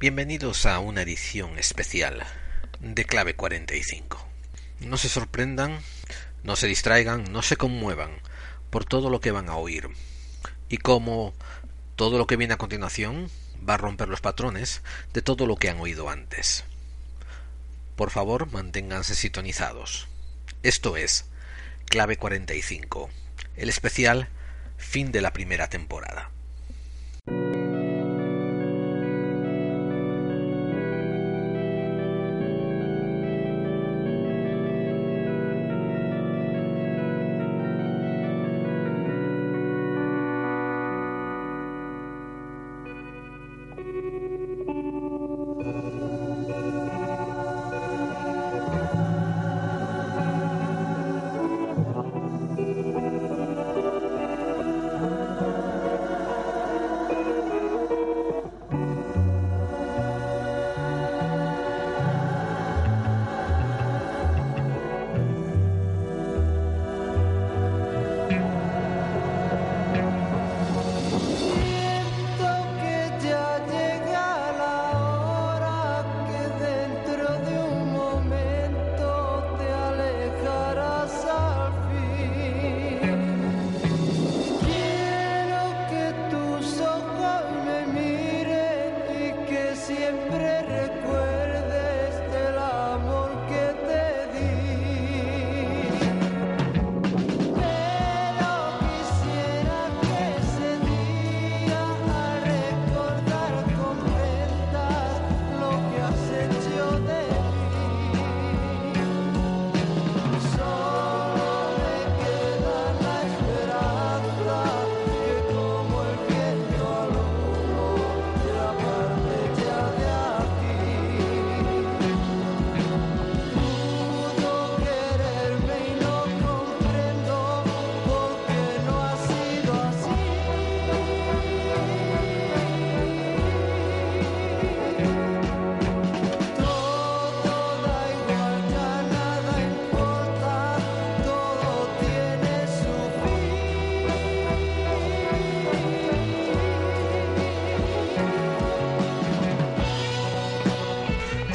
Bienvenidos a una edición especial de Clave 45. No se sorprendan, no se distraigan, no se conmuevan por todo lo que van a oír. Y como todo lo que viene a continuación va a romper los patrones de todo lo que han oído antes. Por favor, manténganse sintonizados. Esto es Clave 45, el especial fin de la primera temporada.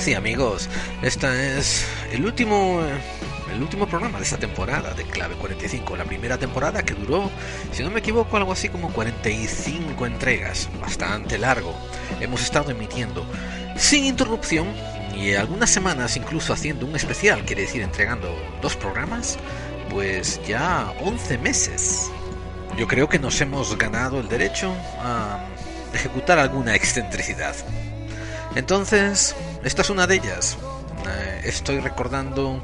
Sí, amigos, este es el último el último programa de esta temporada de Clave 45, la primera temporada que duró, si no me equivoco, algo así como 45 entregas, bastante largo. Hemos estado emitiendo sin interrupción y algunas semanas incluso haciendo un especial, quiere decir entregando dos programas, pues ya 11 meses. Yo creo que nos hemos ganado el derecho a ejecutar alguna excentricidad. Entonces, esta es una de ellas. Eh, estoy recordando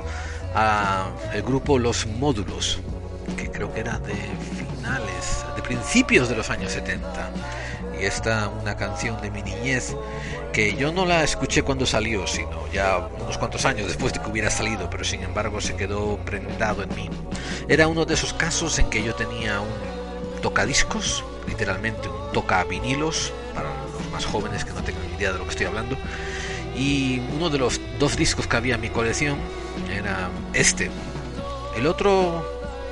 a el grupo Los Módulos, que creo que era de finales, de principios de los años 70. Y esta una canción de mi niñez que yo no la escuché cuando salió, sino ya unos cuantos años después de que hubiera salido, pero sin embargo se quedó prendado en mí. Era uno de esos casos en que yo tenía un tocadiscos, literalmente un toca vinilos, para los más jóvenes que no tengan idea de lo que estoy hablando. Y uno de los dos discos que había en mi colección era este. El otro,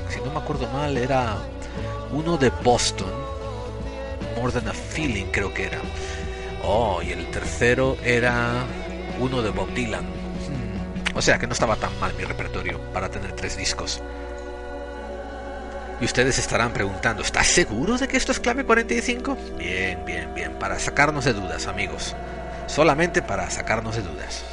si no me acuerdo mal, era uno de Boston. More Than a Feeling creo que era. Oh, y el tercero era uno de Bob Dylan. Hmm. O sea que no estaba tan mal mi repertorio para tener tres discos. Y ustedes estarán preguntando, ¿estás seguro de que esto es clave 45? Bien, bien, bien, para sacarnos de dudas, amigos. Solamente para sacarnos de dudas.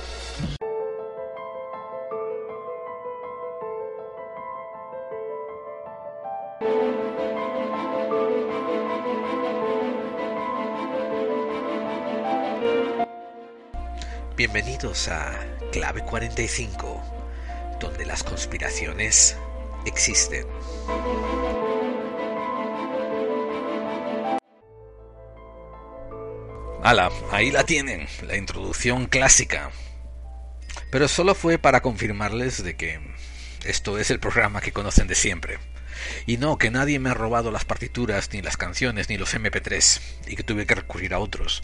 Bienvenidos a Clave 45, donde las conspiraciones existen. Ala, ahí la tienen, la introducción clásica. Pero solo fue para confirmarles de que esto es el programa que conocen de siempre. Y no, que nadie me ha robado las partituras, ni las canciones, ni los MP3, y que tuve que recurrir a otros.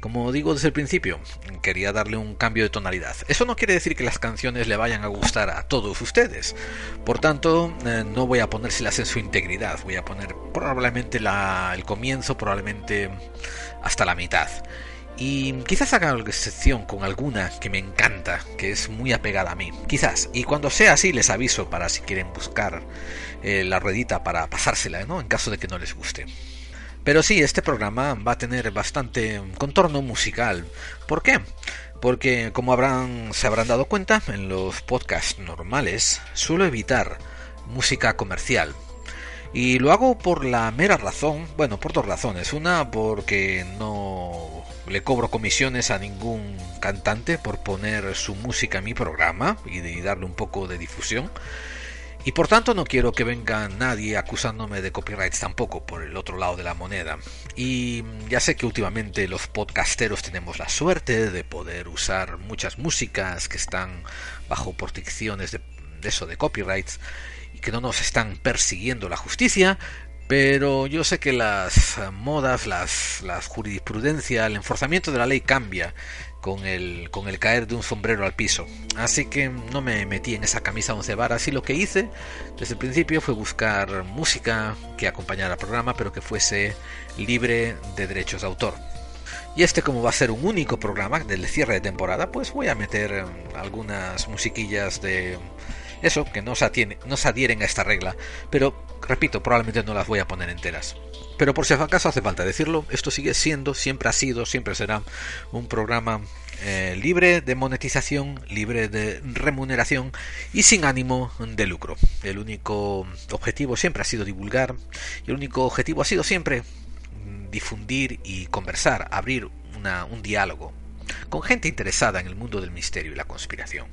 Como digo desde el principio, quería darle un cambio de tonalidad. Eso no quiere decir que las canciones le vayan a gustar a todos ustedes. Por tanto, eh, no voy a ponérselas en su integridad. Voy a poner probablemente el comienzo, probablemente hasta la mitad. Y quizás haga excepción con alguna que me encanta, que es muy apegada a mí. Quizás. Y cuando sea así les aviso para si quieren buscar eh, la ruedita para pasársela, ¿no? En caso de que no les guste. Pero sí, este programa va a tener bastante contorno musical. ¿Por qué? Porque como habrán, se habrán dado cuenta, en los podcasts normales suelo evitar música comercial. Y lo hago por la mera razón, bueno, por dos razones. Una, porque no le cobro comisiones a ningún cantante por poner su música en mi programa y, de, darle un poco de difusión. Y por tanto no quiero que venga nadie acusándome de copyrights tampoco por el otro lado de la moneda. Y ya sé que últimamente los podcasteros tenemos la suerte de poder usar muchas músicas que están bajo protecciones de, de eso de copyrights que no nos están persiguiendo la justicia, pero yo sé que las modas, las, la jurisprudencia, el enforzamiento de la ley cambia con el, con el caer de un sombrero al piso. Así que no me metí en esa camisa once varas y lo que hice desde el principio fue buscar música que acompañara al programa, pero que fuese libre de derechos de autor. Y este como va a ser un único programa del cierre de temporada, pues voy a meter algunas musiquillas de eso, que no se, adhieren a esta regla, pero repito, probablemente no las voy a poner enteras. Pero por si acaso hace falta decirlo, esto sigue siendo, siempre ha sido, siempre será un programa eh, libre de monetización, libre de remuneración y sin ánimo de lucro. El único objetivo siempre ha sido divulgar y el único objetivo ha sido siempre difundir y conversar, abrir una, un diálogo con gente interesada en el mundo del misterio y la conspiración.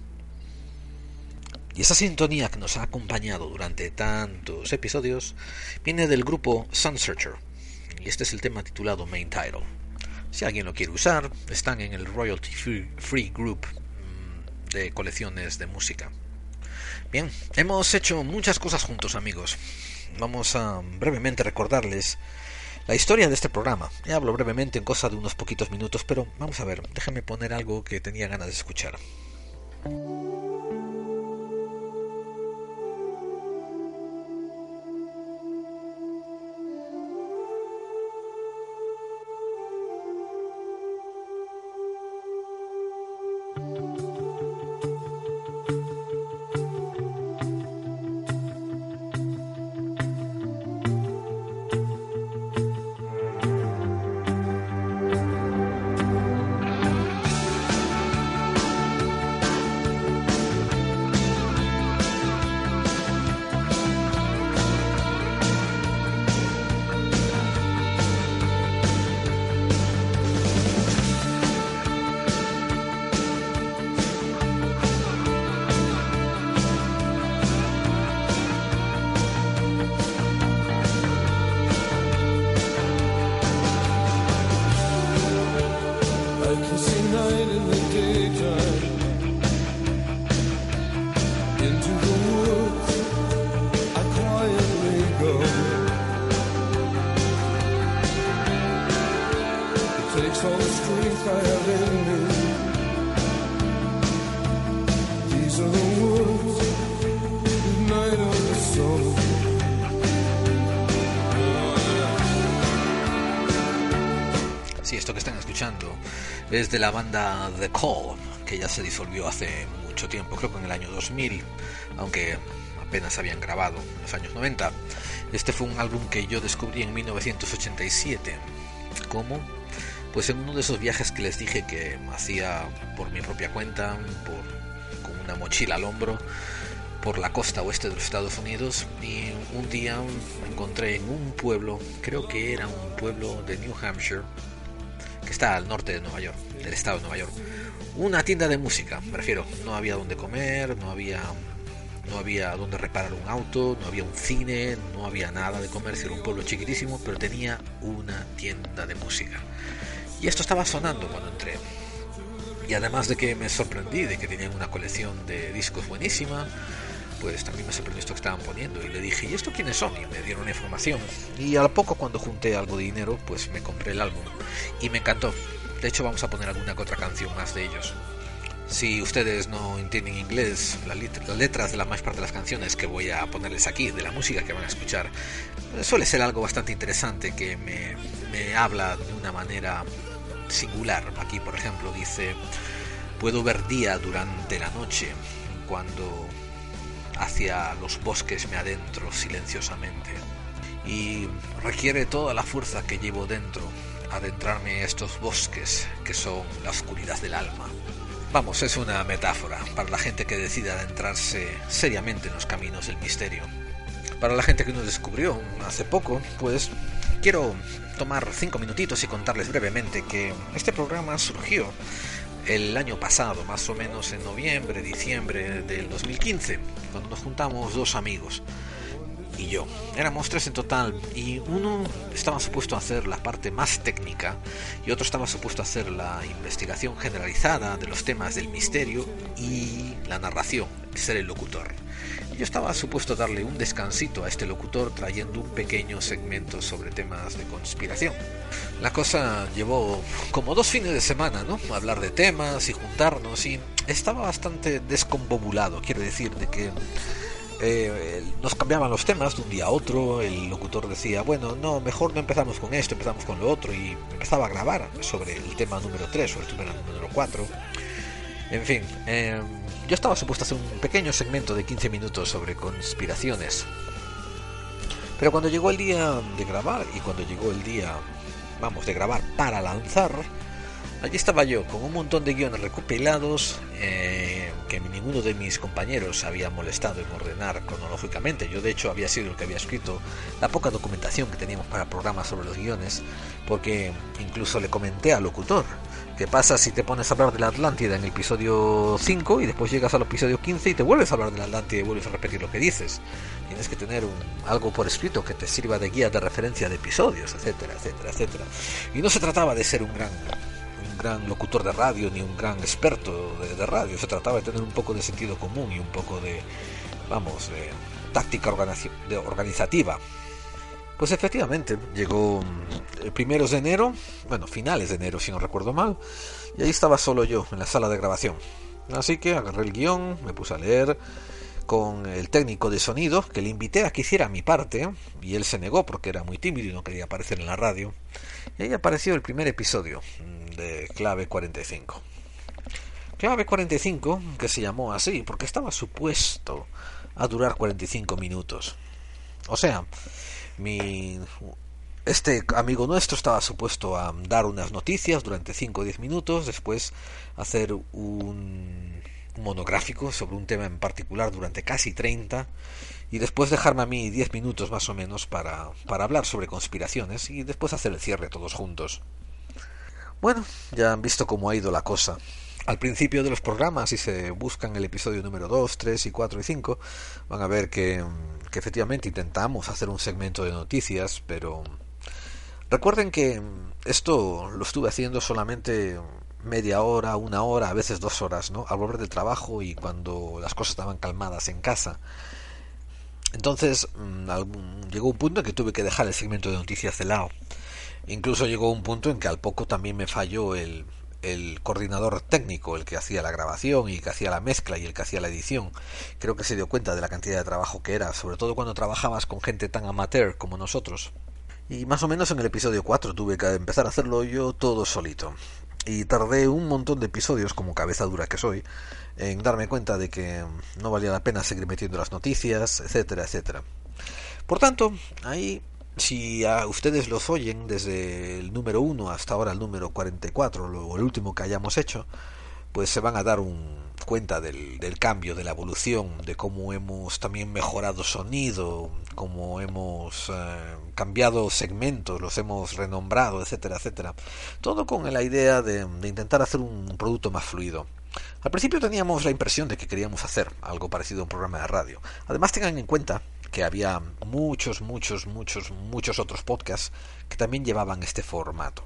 Y esa sintonía que nos ha acompañado durante tantos episodios viene del grupo Sun Searcher. Y este es el tema titulado Main Title. Si alguien lo quiere usar, están en el Royalty Free Group mm, de colecciones de música. Bien, hemos hecho muchas cosas juntos amigos. Vamos a brevemente recordarles la historia de este programa. Ya hablo brevemente en cosa de unos poquitos minutos, pero vamos a ver, déjame poner algo que tenía ganas de escuchar. De la banda The Call, que ya se disolvió hace mucho tiempo, creo que en el año 2000, aunque apenas habían grabado en los años 90. Este fue un álbum que yo descubrí en 1987. ¿Cómo? Pues en uno de esos viajes que les dije que hacía por mi propia cuenta, por, con una mochila al hombro, por la costa oeste de los Estados Unidos y un día me encontré en un pueblo, creo que era un pueblo de New Hampshire, que está al norte de Nueva York, del estado de Nueva York. Una tienda de música, me refiero. No había donde comer, no había, no había donde reparar un auto, no había un cine, no había nada de comercio. Era un pueblo chiquitísimo, pero tenía una tienda de música. Y esto estaba sonando cuando entré. Y además de que me sorprendí de que tenían una colección de discos buenísima, pues también me sorprendió esto que estaban poniendo y le dije, ¿y esto quiénes son? Y me dieron la información. Y al poco cuando junté algo de dinero, pues me compré el álbum y me encantó. De hecho vamos a poner alguna que otra canción más de ellos. Si ustedes no entienden inglés, las, letras de la más parte de las canciones que voy a ponerles aquí, de la música que van a escuchar, suele ser algo bastante interesante que me, me habla de una manera singular. Aquí, por ejemplo, dice, puedo ver día durante la noche cuando hacia los bosques me adentro silenciosamente. Y requiere toda la fuerza que llevo dentro adentrarme a estos bosques que son la oscuridad del alma. Vamos, es una metáfora para la gente que decide adentrarse seriamente en los caminos del misterio. Para la gente que nos descubrió hace poco, pues quiero tomar cinco minutitos y contarles brevemente que este programa surgió el año pasado, más o menos en noviembre, diciembre del 2015, cuando nos juntamos dos amigos y yo. Éramos tres en total y uno estaba supuesto a hacer la parte más técnica y otro estaba supuesto a hacer la investigación generalizada de los temas del misterio y la narración, ser el locutor. Yo estaba supuesto a darle un descansito a este locutor trayendo un pequeño segmento sobre temas de conspiración. La cosa llevó como dos fines de semana, ¿no? Hablar de temas y juntarnos y estaba bastante descombobulado, quiero decir, de que eh, nos cambiaban los temas de un día a otro, el locutor decía, bueno, no, mejor no empezamos con esto, empezamos con lo otro, y empezaba a grabar sobre el tema número 3 o el tema número 4. En fin, em, yo estaba supuesto a hacer un pequeño segmento de 15 minutos sobre conspiraciones. Pero cuando llegó el día de grabar y cuando llegó el día, vamos, de grabar para lanzar, allí estaba yo con un montón de guiones recopilados, eh, que ninguno de mis compañeros había molestado en ordenar cronológicamente. Yo de hecho había sido el que había escrito la poca documentación que teníamos para programas sobre los guiones, porque incluso le comenté al locutor, ¿qué pasa si te pones a hablar de la Atlántida en el episodio 5 y después llegas al episodio 15 y te vuelves a hablar de la Atlántida y vuelves a repetir lo que dices? Tienes que tener algo por escrito que te sirva de guía de referencia de episodios, etcétera, etcétera, etcétera. Y no se trataba de ser un gran gran locutor de radio ni un gran experto de, radio, se trataba de tener un poco de sentido común y un poco de, vamos, de táctica organizativa. Pues efectivamente, llegó el primeros de enero, bueno, finales de enero si no recuerdo mal, y ahí estaba solo yo en la sala de grabación. Así que agarré el guion, me puse a leer con el técnico de sonido, que le invité a que hiciera mi parte, y él se negó porque era muy tímido y no quería aparecer en la radio. Y ahí apareció el primer episodio, de Clave 45. Clave 45, que se llamó así, porque estaba supuesto a durar 45 minutos. O sea, mi este amigo nuestro estaba supuesto a dar unas noticias durante 5 o 10 minutos, después hacer un monográfico sobre un tema en particular durante casi 30 y después dejarme a mí 10 minutos más o menos para, para hablar sobre conspiraciones y después hacer el cierre todos juntos. Bueno, ya han visto cómo ha ido la cosa. Al principio de los programas, si se buscan el episodio número 2, 3 y 4 y 5, van a ver que, que efectivamente intentamos hacer un segmento de noticias, pero recuerden que esto lo estuve haciendo solamente media hora, una hora, a veces dos horas, ¿no? Al volver del trabajo y cuando las cosas estaban calmadas en casa. Entonces mm, llegó un punto en que tuve que dejar el segmento de noticias de lado. Incluso llegó un punto en que al poco también me falló el, coordinador técnico, el que hacía la grabación y que hacía la mezcla y el que hacía la edición. Creo que se dio cuenta de la cantidad de trabajo que era, sobre todo cuando trabajabas con gente tan amateur como nosotros. Y más o menos en el episodio 4 tuve que empezar a hacerlo yo todo solito. Y tardé un montón de episodios, como cabeza dura que soy, en darme cuenta de que no valía la pena seguir metiendo las noticias, etcétera, etcétera. Por tanto, ahí si a ustedes los oyen desde el número 1 hasta ahora el número 44, o el último que hayamos hecho, pues se van a dar un, cuenta del, cambio, de la evolución, de cómo hemos también mejorado sonido, cómo hemos eh, cambiado segmentos, los hemos renombrado, etcétera, etcétera. Todo con la idea de, de intentar hacer un producto más fluido. Al principio teníamos la impresión de que queríamos hacer algo parecido a un programa de radio. Además tengan en cuenta que había muchos, muchos, muchos, muchos otros podcasts que también llevaban este formato.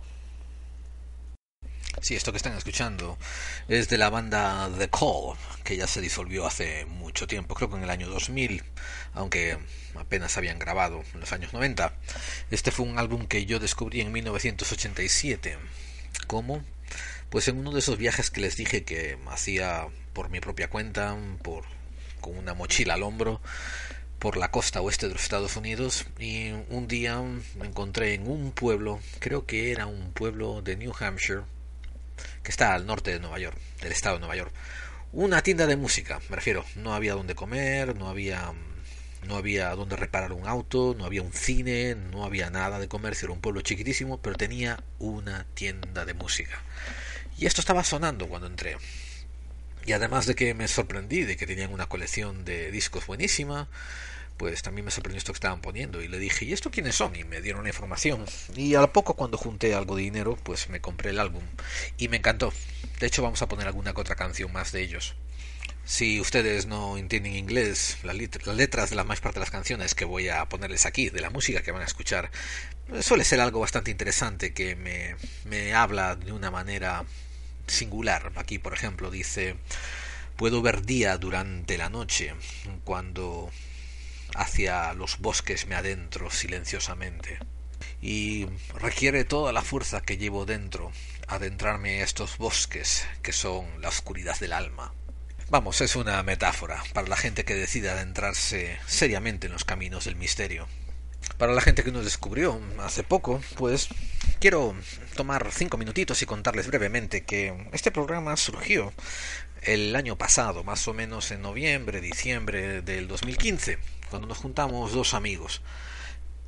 Sí, esto que están escuchando es de la banda The Call, que ya se disolvió hace mucho tiempo, creo que en el año 2000, aunque apenas habían grabado en los años 90. Este fue un álbum que yo descubrí en 1987. ¿Cómo? Pues en uno de esos viajes que les dije que hacía por mi propia cuenta, por con una mochila al hombro, por la costa oeste de los Estados Unidos y un día me encontré en un pueblo, creo que era un pueblo de New Hampshire, que está al norte de Nueva York, del estado de Nueva York, una tienda de música, me refiero, no había donde comer, no había no había donde reparar un auto, no había un cine, no había nada de comercio, era un pueblo chiquitísimo, pero tenía una tienda de música. Y esto estaba sonando cuando entré. Y además de que me sorprendí de que tenían una colección de discos buenísima, pues también me sorprendió esto que estaban poniendo. Y le dije, ¿y esto quiénes son? Y me dieron la información. Y a poco, cuando junté algo de dinero, pues me compré el álbum. Y me encantó. De hecho, vamos a poner alguna que otra canción más de ellos. Si ustedes no entienden inglés, las, letras de la más parte de las canciones que voy a ponerles aquí, de la música que van a escuchar, suele ser algo bastante interesante que me, me habla de una manera singular. Aquí, por ejemplo, dice, puedo ver día durante la noche, cuando hacia los bosques me adentro silenciosamente. Y requiere toda la fuerza que llevo dentro adentrarme a estos bosques que son la oscuridad del alma. Vamos, es una metáfora para la gente que decide adentrarse seriamente en los caminos del misterio. Para la gente que nos descubrió hace poco, pues quiero tomar cinco minutitos y contarles brevemente que este programa surgió el año pasado, más o menos en noviembre, diciembre del 2015, cuando nos juntamos dos amigos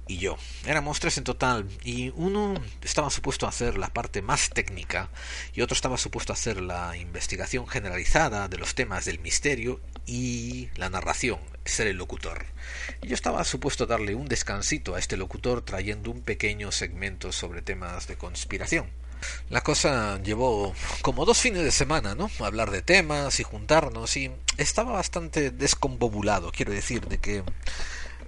y yo. Éramos tres en total y uno estaba supuesto a hacer la parte más técnica y otro estaba supuesto a hacer la investigación generalizada de los temas del misterio y la narración, ser el locutor. Yo estaba supuesto a darle un descansito a este locutor trayendo un pequeño segmento sobre temas de conspiración. La cosa llevó como dos fines de semana, ¿no? Hablar de temas y juntarnos y estaba bastante descombobulado, quiero decir, de que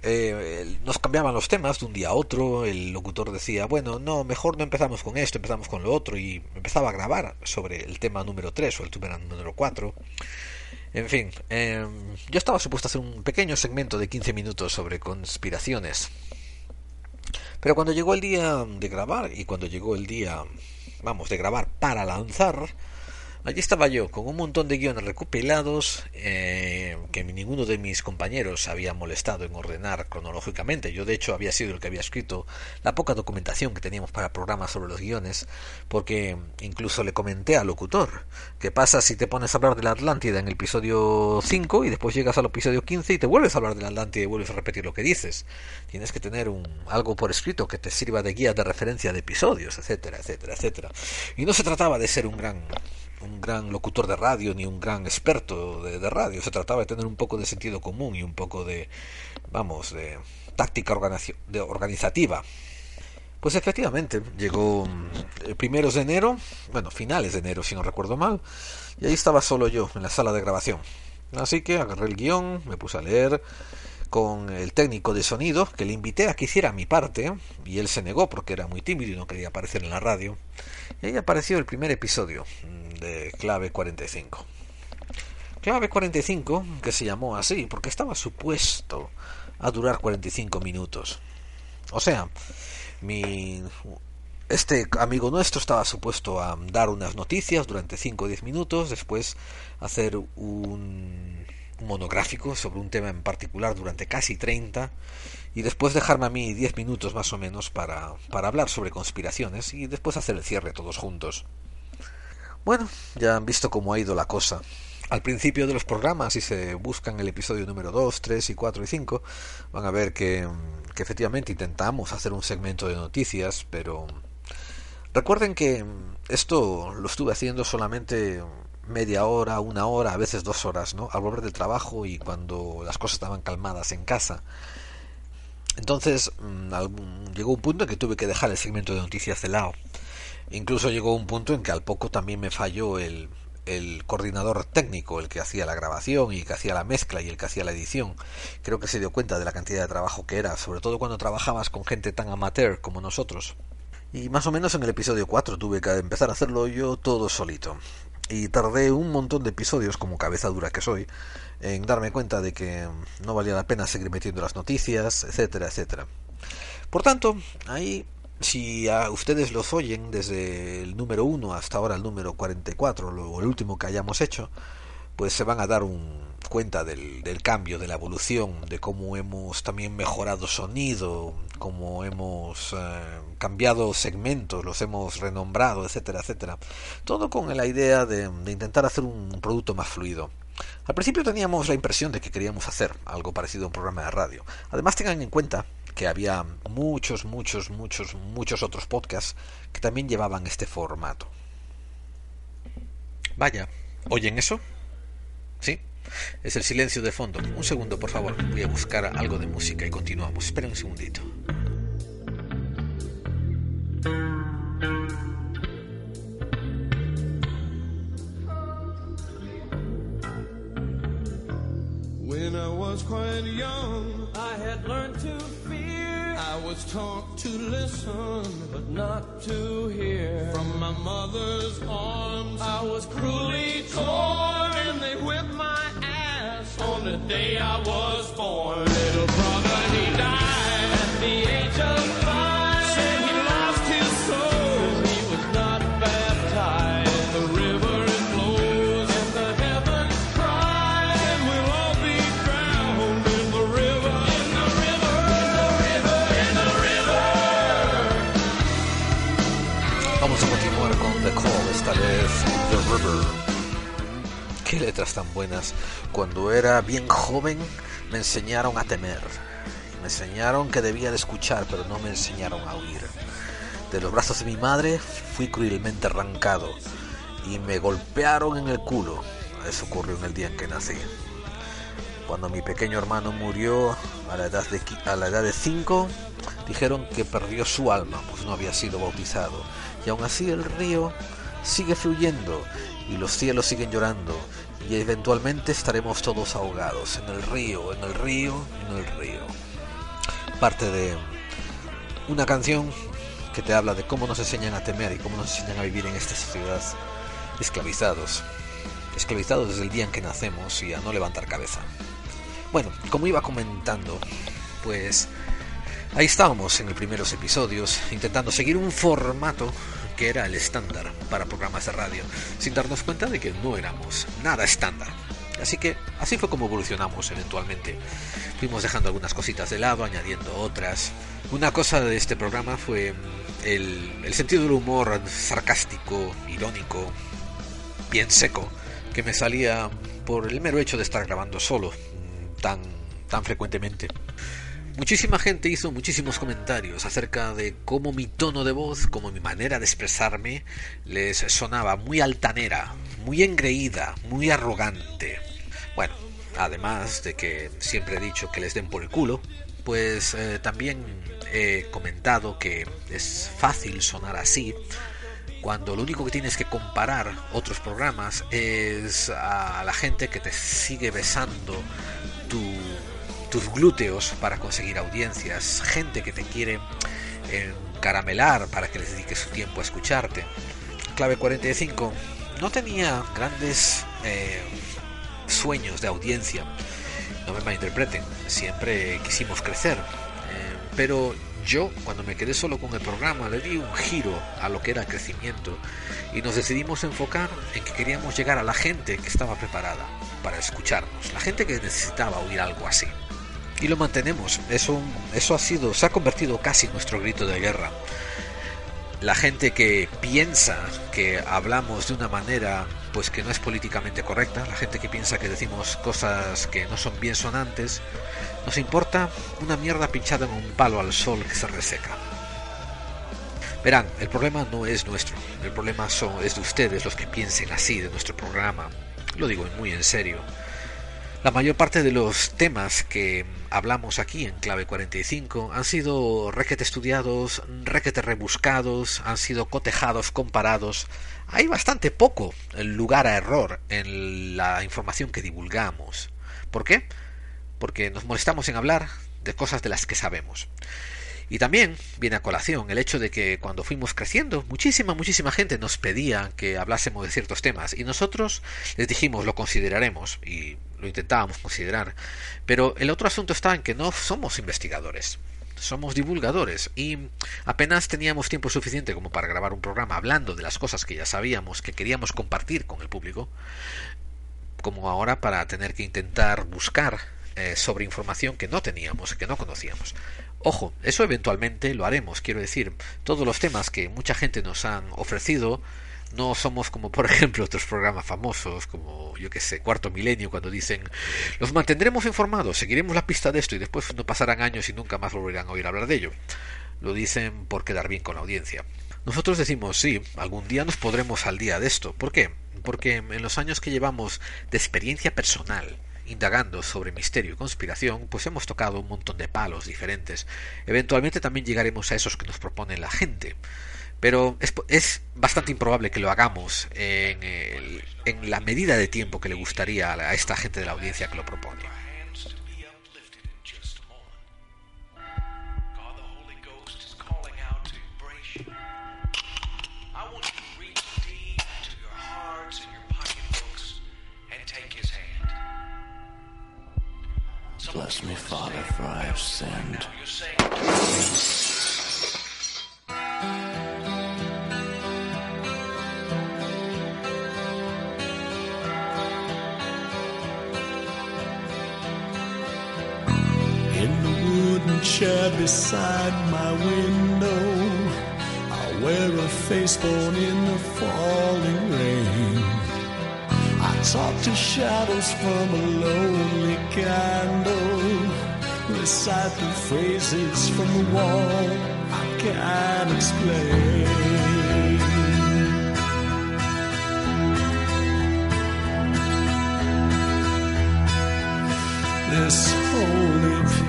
eh, nos cambiaban los temas de un día a otro, el locutor decía, bueno, no, mejor no empezamos con esto, empezamos con lo otro, y empezaba a grabar sobre el tema número 3 o el tema número 4. En fin, em, yo estaba supuesto a hacer un pequeño segmento de 15 minutos sobre conspiraciones. Pero cuando llegó el día de grabar y cuando llegó el día, vamos, de grabar para lanzar, Allí estaba yo, con un montón de guiones recopilados eh, que ninguno de mis compañeros había molestado en ordenar cronológicamente. Yo, de hecho, había sido el que había escrito la poca documentación que teníamos para programas sobre los guiones, porque incluso le comenté al locutor, ¿qué pasa si te pones a hablar de la Atlántida en el episodio 5 y después llegas al episodio 15 y te vuelves a hablar de la Atlántida y vuelves a repetir lo que dices? Tienes que tener un, algo por escrito que te sirva de guía de referencia de episodios, etcétera, etcétera, etcétera. Y no se trataba de ser un gran un gran locutor de radio ni un gran experto de, radio. Se trataba de tener un poco de sentido común y un poco de, vamos, de táctica organizativa. Pues efectivamente, llegó mm, primeros de enero, bueno, finales de enero si no recuerdo mal, y ahí estaba solo yo en la sala de grabación. Así que agarré el guion, me puse a leer con el técnico de sonido, que le invité a que hiciera mi parte, y él se negó porque era muy tímido y no quería aparecer en la radio. Y ahí apareció el primer episodio mm, Clave 45. Clave 45, que se llamó así, porque estaba supuesto a durar 45 minutos. O sea, mi este amigo nuestro estaba supuesto a dar unas noticias durante 5 o 10 minutos, después hacer un monográfico sobre un tema en particular durante casi 30 y después dejarme a mí 10 minutos más o menos para, para hablar sobre conspiraciones y después hacer el cierre todos juntos. Bueno, ya han visto cómo ha ido la cosa. Al principio de los programas, si se buscan el episodio número 2, 3 y 4 y 5, van a ver que, que efectivamente intentamos hacer un segmento de noticias, pero recuerden que esto lo estuve haciendo solamente media hora, una hora, a veces dos horas, ¿no? Al volver del trabajo y cuando las cosas estaban calmadas en casa. Entonces mm, llegó un punto en que tuve que dejar el segmento de noticias de lado. Incluso llegó un punto en que al poco también me falló el, coordinador técnico, el que hacía la grabación y el que hacía la mezcla y el que hacía la edición. Creo que se dio cuenta de la cantidad de trabajo que era, sobre todo cuando trabajabas con gente tan amateur como nosotros. Y más o menos en el episodio 4 tuve que empezar a hacerlo yo todo solito. Y tardé un montón de episodios, como cabeza dura que soy, en darme cuenta de que no valía la pena seguir metiendo las noticias, etcétera, etcétera. Por tanto, ahí, si a ustedes los oyen desde el número 1 hasta ahora el número 44, o el último que hayamos hecho, pues se van a dar un cuenta del, cambio, de la evolución, de cómo hemos también mejorado sonido, cómo hemos eh, cambiado segmentos, los hemos renombrado, etcétera, etcétera. Todo con la idea de, de intentar hacer un producto más fluido. Al principio teníamos la impresión de que queríamos hacer algo parecido a un programa de radio. Además tengan en cuenta que había muchos, muchos, muchos, muchos otros podcasts que también llevaban este formato. Vaya, ¿oyen eso? ¿Sí? Es el silencio de fondo. Un segundo, por favor. Voy a buscar algo de música y continuamos. Esperen un segundito. When I was quite young, I had learned to. I was taught to listen, but not to hear. From my mother's arms, I was cruelly torn, and they whipped my ass on the day I was born. Little brother, he died Qué letras tan buenas. Cuando era bien joven me enseñaron a temer. Me enseñaron que debía de escuchar, pero no me enseñaron a oír. De los brazos de mi madre fui cruelmente arrancado y me golpearon en el culo. Eso ocurrió en el día en que nací. Cuando mi pequeño hermano murió a la edad de, a la edad de cinco, dijeron que perdió su alma, pues no había sido bautizado. Y aún así el río sigue fluyendo y los cielos siguen llorando y eventualmente estaremos todos ahogados en el río, en el río, en el río. Parte de una canción que te habla de cómo nos enseñan a temer y cómo nos enseñan a vivir en esta sociedad esclavizados. Esclavizados desde el día en que nacemos y a no levantar cabeza. Bueno, como iba comentando, pues ahí estábamos en los primeros episodios intentando seguir un formato que era el estándar para programas de radio, sin darnos cuenta de que no éramos nada estándar. Así que así fue como evolucionamos eventualmente. Fuimos dejando algunas cositas de lado, añadiendo otras. Una cosa de este programa fue mm, el, sentido del humor sarcástico, irónico, bien seco, que me salía por el mero hecho de estar grabando solo mm, tan, tan frecuentemente. Muchísima gente hizo muchísimos comentarios acerca de cómo mi tono de voz, cómo mi manera de expresarme les sonaba muy altanera, muy engreída, muy arrogante. Bueno, además de que siempre he dicho que les den por el culo, pues eh, también he comentado que es fácil sonar así cuando lo único que tienes que comparar otros programas es a la gente que te sigue besando tu tus glúteos para conseguir audiencias, gente que te quiere encaramelar para que les dediques su tiempo a escucharte. Clave 45 no tenía grandes eh, sueños de audiencia, no me malinterpreten, siempre quisimos crecer, eh, pero yo cuando me quedé solo con el programa le di un giro a lo que era el crecimiento y nos decidimos enfocar en que queríamos llegar a la gente que estaba preparada para escucharnos, la gente que necesitaba oír algo así y lo mantenemos. Eso, ha sido, se ha convertido casi en nuestro grito de guerra. La gente que piensa que hablamos de una manera pues que no es políticamente correcta, la gente que piensa que decimos cosas que no son bien sonantes, nos importa una mierda pinchada en un palo al sol que se reseca. Verán, el problema no es nuestro, el problema son, es de ustedes los que piensen así de nuestro programa. Lo digo muy en serio. La mayor parte de los temas que hablamos aquí en Clave 45 han sido requete estudiados, requete rebuscados, han sido cotejados, comparados. Hay bastante poco lugar a error en la información que divulgamos. ¿Por qué? Porque nos molestamos en hablar de cosas de las que sabemos. Y también viene a colación el hecho de que cuando fuimos creciendo, muchísima, muchísima gente nos pedía que hablásemos de ciertos temas y nosotros les dijimos lo consideraremos y lo intentábamos considerar. Pero el otro asunto está en que no somos investigadores, somos divulgadores y apenas teníamos tiempo suficiente como para grabar un programa hablando de las cosas que ya sabíamos que queríamos compartir con el público como ahora para tener que intentar buscar eh, sobre información que no teníamos, que no conocíamos. Ojo, eso eventualmente lo haremos, quiero decir, todos los temas que mucha gente nos han ofrecido no somos como por ejemplo otros programas famosos como yo que sé cuarto milenio cuando dicen los mantendremos informados seguiremos la pista de esto y después no pasarán años y nunca más volverán a oír hablar de ello lo dicen por quedar bien con la audiencia nosotros decimos sí algún día nos podremos al día de esto ¿por qué? porque en los años que llevamos de experiencia personal indagando sobre misterio y conspiración, pues hemos tocado un montón de palos diferentes. Eventualmente también llegaremos a esos que nos propone la gente pero es, bastante improbable que lo hagamos en, en la medida de tiempo que le gustaría a esta gente de la audiencia que lo propone. Bless me, Father, for I have. Chair beside my window. I wear a face born in the falling rain. I talk to shadows from a lonely candle. Recite the phrases from the wall I can't explain. This holy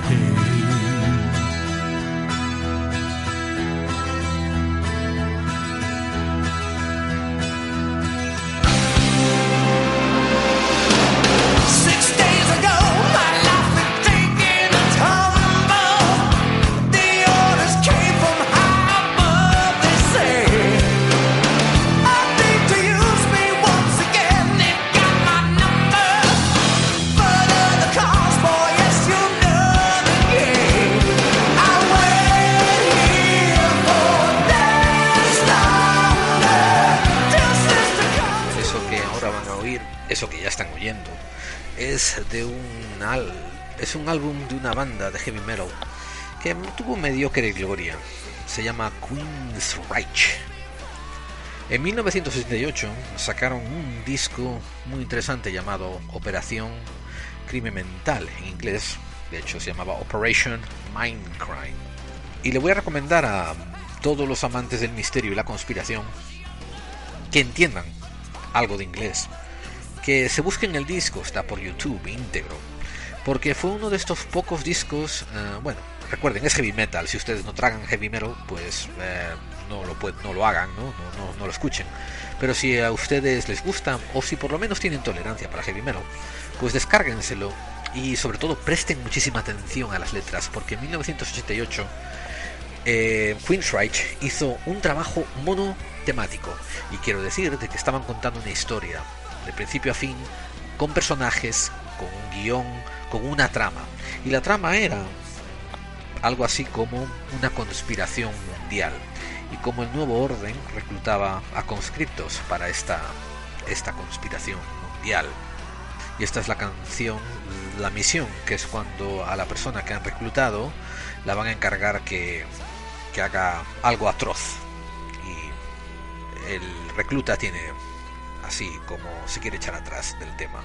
un álbum de una banda de heavy metal que tuvo mediocre gloria. Se llama Queen's Reich. En 1968 sacaron un disco muy interesante llamado Operación Crimen Mental en inglés. De hecho se llamaba Operation Mindcrime. Y le voy a recomendar a todos los amantes del misterio y la conspiración que entiendan algo de inglés que se busquen el disco, está por YouTube íntegro, porque fue uno de estos pocos discos, eh, bueno, recuerden, es heavy metal, si ustedes no tragan heavy metal, pues eh, no, lo no lo hagan, ¿no? No, no, lo escuchen, pero si a ustedes les gusta, o si por lo menos tienen tolerancia para heavy metal, pues descárguenselo y sobre todo presten muchísima atención a las letras, porque en 1988 eh, Queensryche hizo un trabajo monotemático, y quiero decir de que estaban contando una historia de principio a fin, con personajes, con un guion, una trama. Y la trama era algo así como una conspiración mundial y como el nuevo orden reclutaba a conscriptos para esta, esta conspiración mundial. Y esta es la canción, la misión, que es cuando a la persona que han reclutado la van a encargar que, que haga algo atroz. Y el recluta tiene así como se quiere echar atrás del tema.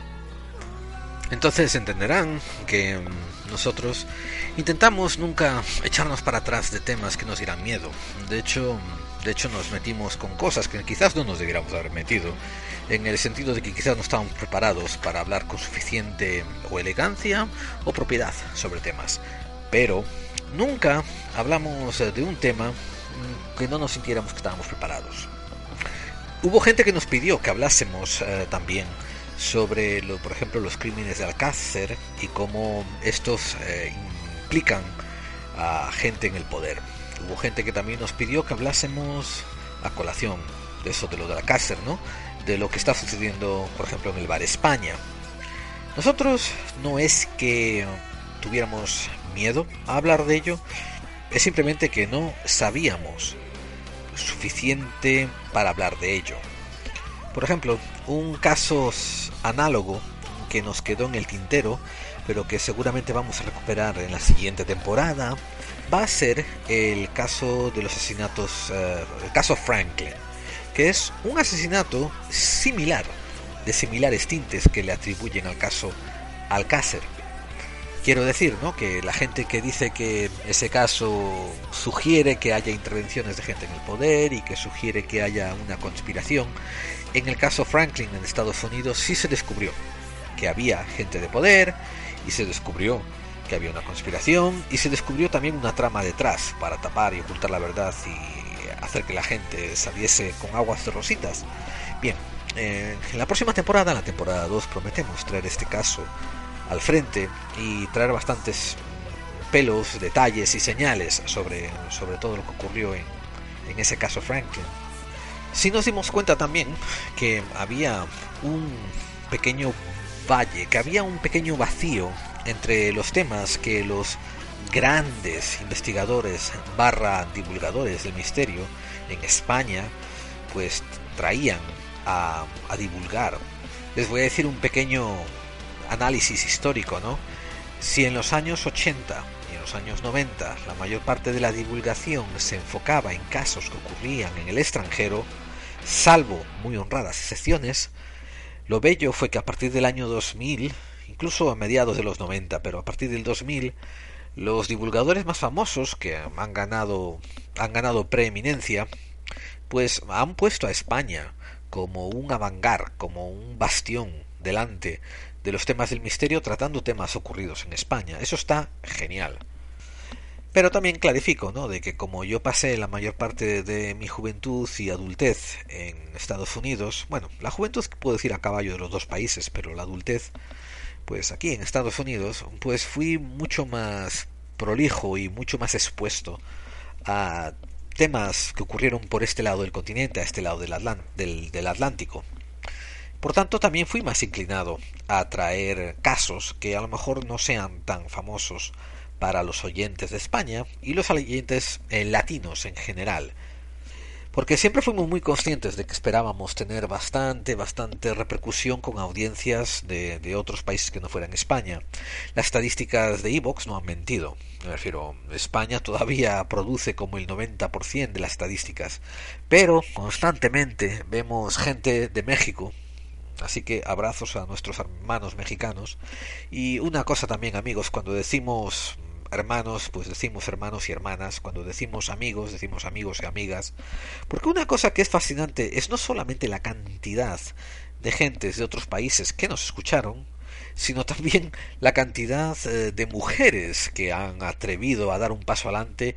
Entonces entenderán que mm, nosotros intentamos nunca echarnos para atrás de temas que nos dieran miedo. De hecho, mm, de hecho nos metimos con cosas que quizás no nos debiéramos haber metido, en el sentido de que quizás no estábamos preparados para hablar con suficiente o elegancia o propiedad sobre temas. Pero nunca hablamos de un tema mm, que no nos sintiéramos que estábamos preparados. Hubo gente que nos pidió que hablásemos eh, también sobre, lo, por ejemplo, los crímenes de Alcácer y cómo estos eh, implican a gente en el poder. Hubo gente que también nos pidió que hablásemos a colación de eso, de lo de Alcácer, ¿no? De lo que está sucediendo, por ejemplo, en el bar España. Nosotros no es que tuviéramos miedo a hablar de ello, es simplemente que no sabíamos suficiente para hablar de ello. Por ejemplo, un caso análogo, que nos quedó en el tintero, pero que seguramente vamos a recuperar en la siguiente temporada, va a ser el caso de los asesinatos, eh, el caso Franklin, que es un asesinato similar, de similares tintes que le atribuyen al caso Alcácer. Quiero decir, ¿no? Que la gente que dice que ese caso sugiere que haya intervenciones de gente en el poder y que sugiere que haya una conspiración, en el caso Franklin en Estados Unidos sí se descubrió que había gente de poder y se descubrió que había una conspiración y se descubrió también una trama detrás para tapar y ocultar la verdad y hacer que la gente saliese con aguas de rositas. Bien, en la próxima temporada, en la temporada 2, prometemos traer este caso al frente y traer bastantes pelos, detalles y señales sobre, sobre todo lo que ocurrió en, en ese caso Franklin. Si nos dimos cuenta también que había un pequeño valle, que había un pequeño vacío entre los temas que los grandes investigadores barra divulgadores del misterio en España pues traían a, a divulgar. Les voy a decir un pequeño análisis histórico, ¿no? Si en los años 80 y en los años 90 la mayor parte de la divulgación se enfocaba en casos que ocurrían en el extranjero, salvo muy honradas excepciones, lo bello fue que a partir del año 2000, incluso a mediados de los 90, pero a partir del 2000, los divulgadores más famosos que han ganado han ganado preeminencia, pues han puesto a España como un avangar, como un bastión delante de los temas del misterio tratando temas ocurridos en España. Eso está genial. Pero también clarifico, ¿no? De que como yo pasé la mayor parte de mi juventud y adultez en Estados Unidos, bueno, la juventud puedo decir a caballo de los dos países, pero la adultez, pues aquí en Estados Unidos, pues fui mucho más prolijo y mucho más expuesto a temas que ocurrieron por este lado del continente, a este lado del, del, del Atlántico. Por tanto, también fui más inclinado a traer casos que a lo mejor no sean tan famosos para los oyentes de España y los oyentes eh, latinos en general. Porque siempre fuimos muy conscientes de que esperábamos tener bastante, bastante repercusión con audiencias de, de otros países que no fueran España. Las estadísticas de Evox no han mentido. Me refiero, España todavía produce como el 90% de las estadísticas. Pero constantemente vemos gente de México, Así que abrazos a nuestros hermanos mexicanos. Y una cosa también, amigos, cuando decimos hermanos, pues decimos hermanos y hermanas. Cuando decimos amigos, decimos amigos y amigas. Porque una cosa que es fascinante es no solamente la cantidad de gentes de otros países que nos escucharon, sino también la cantidad eh, de mujeres que han atrevido a dar un paso adelante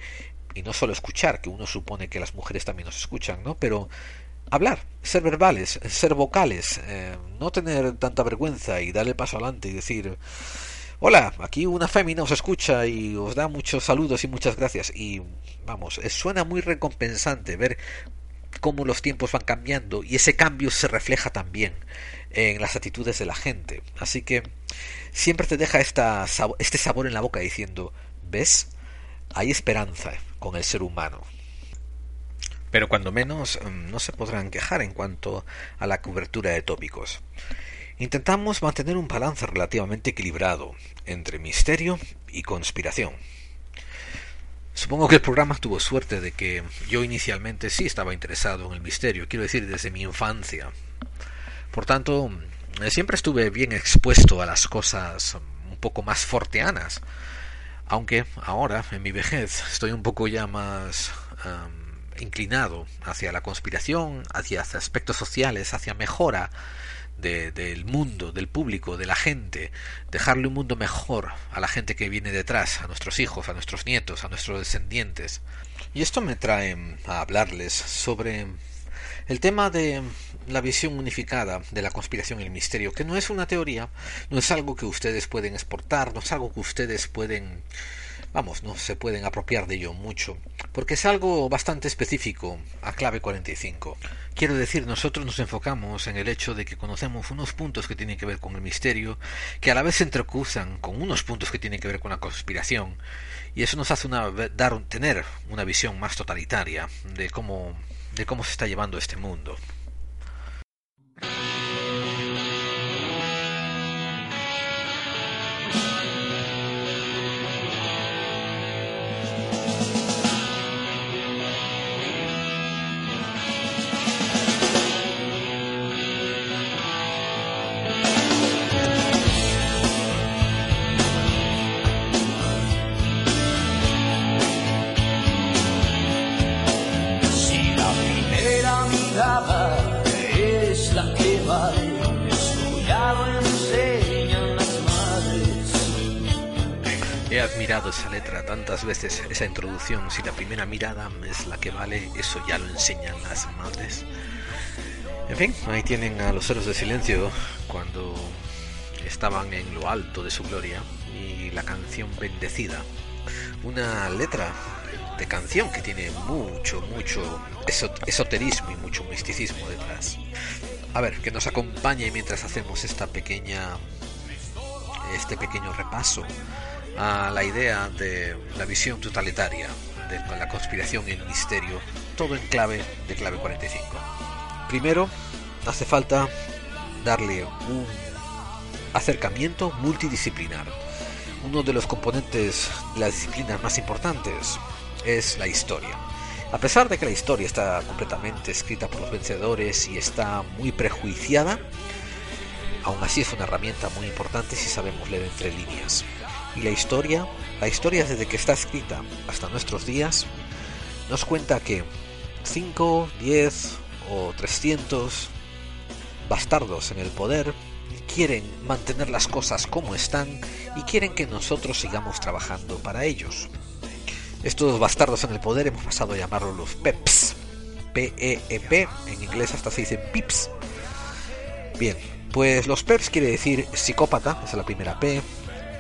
y no solo escuchar, que uno supone que las mujeres también nos escuchan, ¿no? Pero hablar, ser verbales, ser vocales, eh, no tener tanta vergüenza y darle paso adelante y decir, hola, aquí una fémina os escucha y os da muchos saludos y muchas gracias. Y vamos, suena muy recompensante ver cómo los tiempos van cambiando y ese cambio se refleja también en las actitudes de la gente. Así que siempre te deja esta, este sabor en la boca diciendo, ¿ves? Hay esperanza con el ser humano pero cuando menos mm, no se podrán quejar en cuanto a la cobertura de tópicos. Intentamos mantener un balance relativamente equilibrado entre misterio y conspiración. Supongo que el programa tuvo suerte de que yo inicialmente sí estaba interesado en el misterio, quiero decir desde mi infancia. Por tanto, eh, siempre estuve bien expuesto a las cosas un poco más forteanas, aunque ahora, en mi vejez, estoy un poco ya más inclinado hacia la conspiración, hacia aspectos sociales, hacia mejora del mundo, del público, de la gente, dejarle un mundo mejor a la gente que viene detrás, a nuestros hijos, a nuestros nietos, a nuestros descendientes. Y esto me trae a hablarles sobre el tema de la visión unificada de la conspiración y el misterio, que no es una teoría, no es algo que ustedes pueden exportar, no es algo que ustedes pueden vamos, no se pueden apropiar de ello mucho, porque es algo bastante específico a clave 45. Quiero decir, nosotros nos enfocamos en el hecho de que conocemos unos puntos que tienen que ver con el misterio, que a la vez se entrecruzan con unos puntos que tienen que ver con la conspiración, y eso nos hace una, dar, tener una visión más totalitaria de cómo, de cómo se está llevando este mundo. Veces, esa introducción. Si la primera mirada es la que vale, eso ya lo enseñan las madres. En fin, ahí tienen a los héroes de silencio cuando estaban en lo alto de su gloria y la canción Bendecida. Una letra de canción que tiene mucho, mucho esoterismo y mucho misticismo detrás. A ver, que nos acompañe mientras hacemos esta pequeña este pequeño repaso a la idea de la visión totalitaria de la conspiración y el misterio, todo en clave de clave 45. Primero, hace falta darle un acercamiento multidisciplinar. Uno de los componentes de las disciplinas más importantes es la historia. A pesar de que la historia está completamente escrita por los vencedores y está muy prejuiciada, aún así es una herramienta muy importante si sabemos leer entre líneas. Y la historia, la historia desde que está escrita hasta nuestros días, nos cuenta que 5, 10 o 300 bastardos en el poder quieren mantener las cosas como están y quieren que nosotros sigamos trabajando para ellos. Estos bastardos en el poder hemos pasado a llamarlos los PEPs. P-E-E-P, e en inglés hasta se dice PIPS. Bien, pues los PEPs quiere decir psicópata, es la primera P.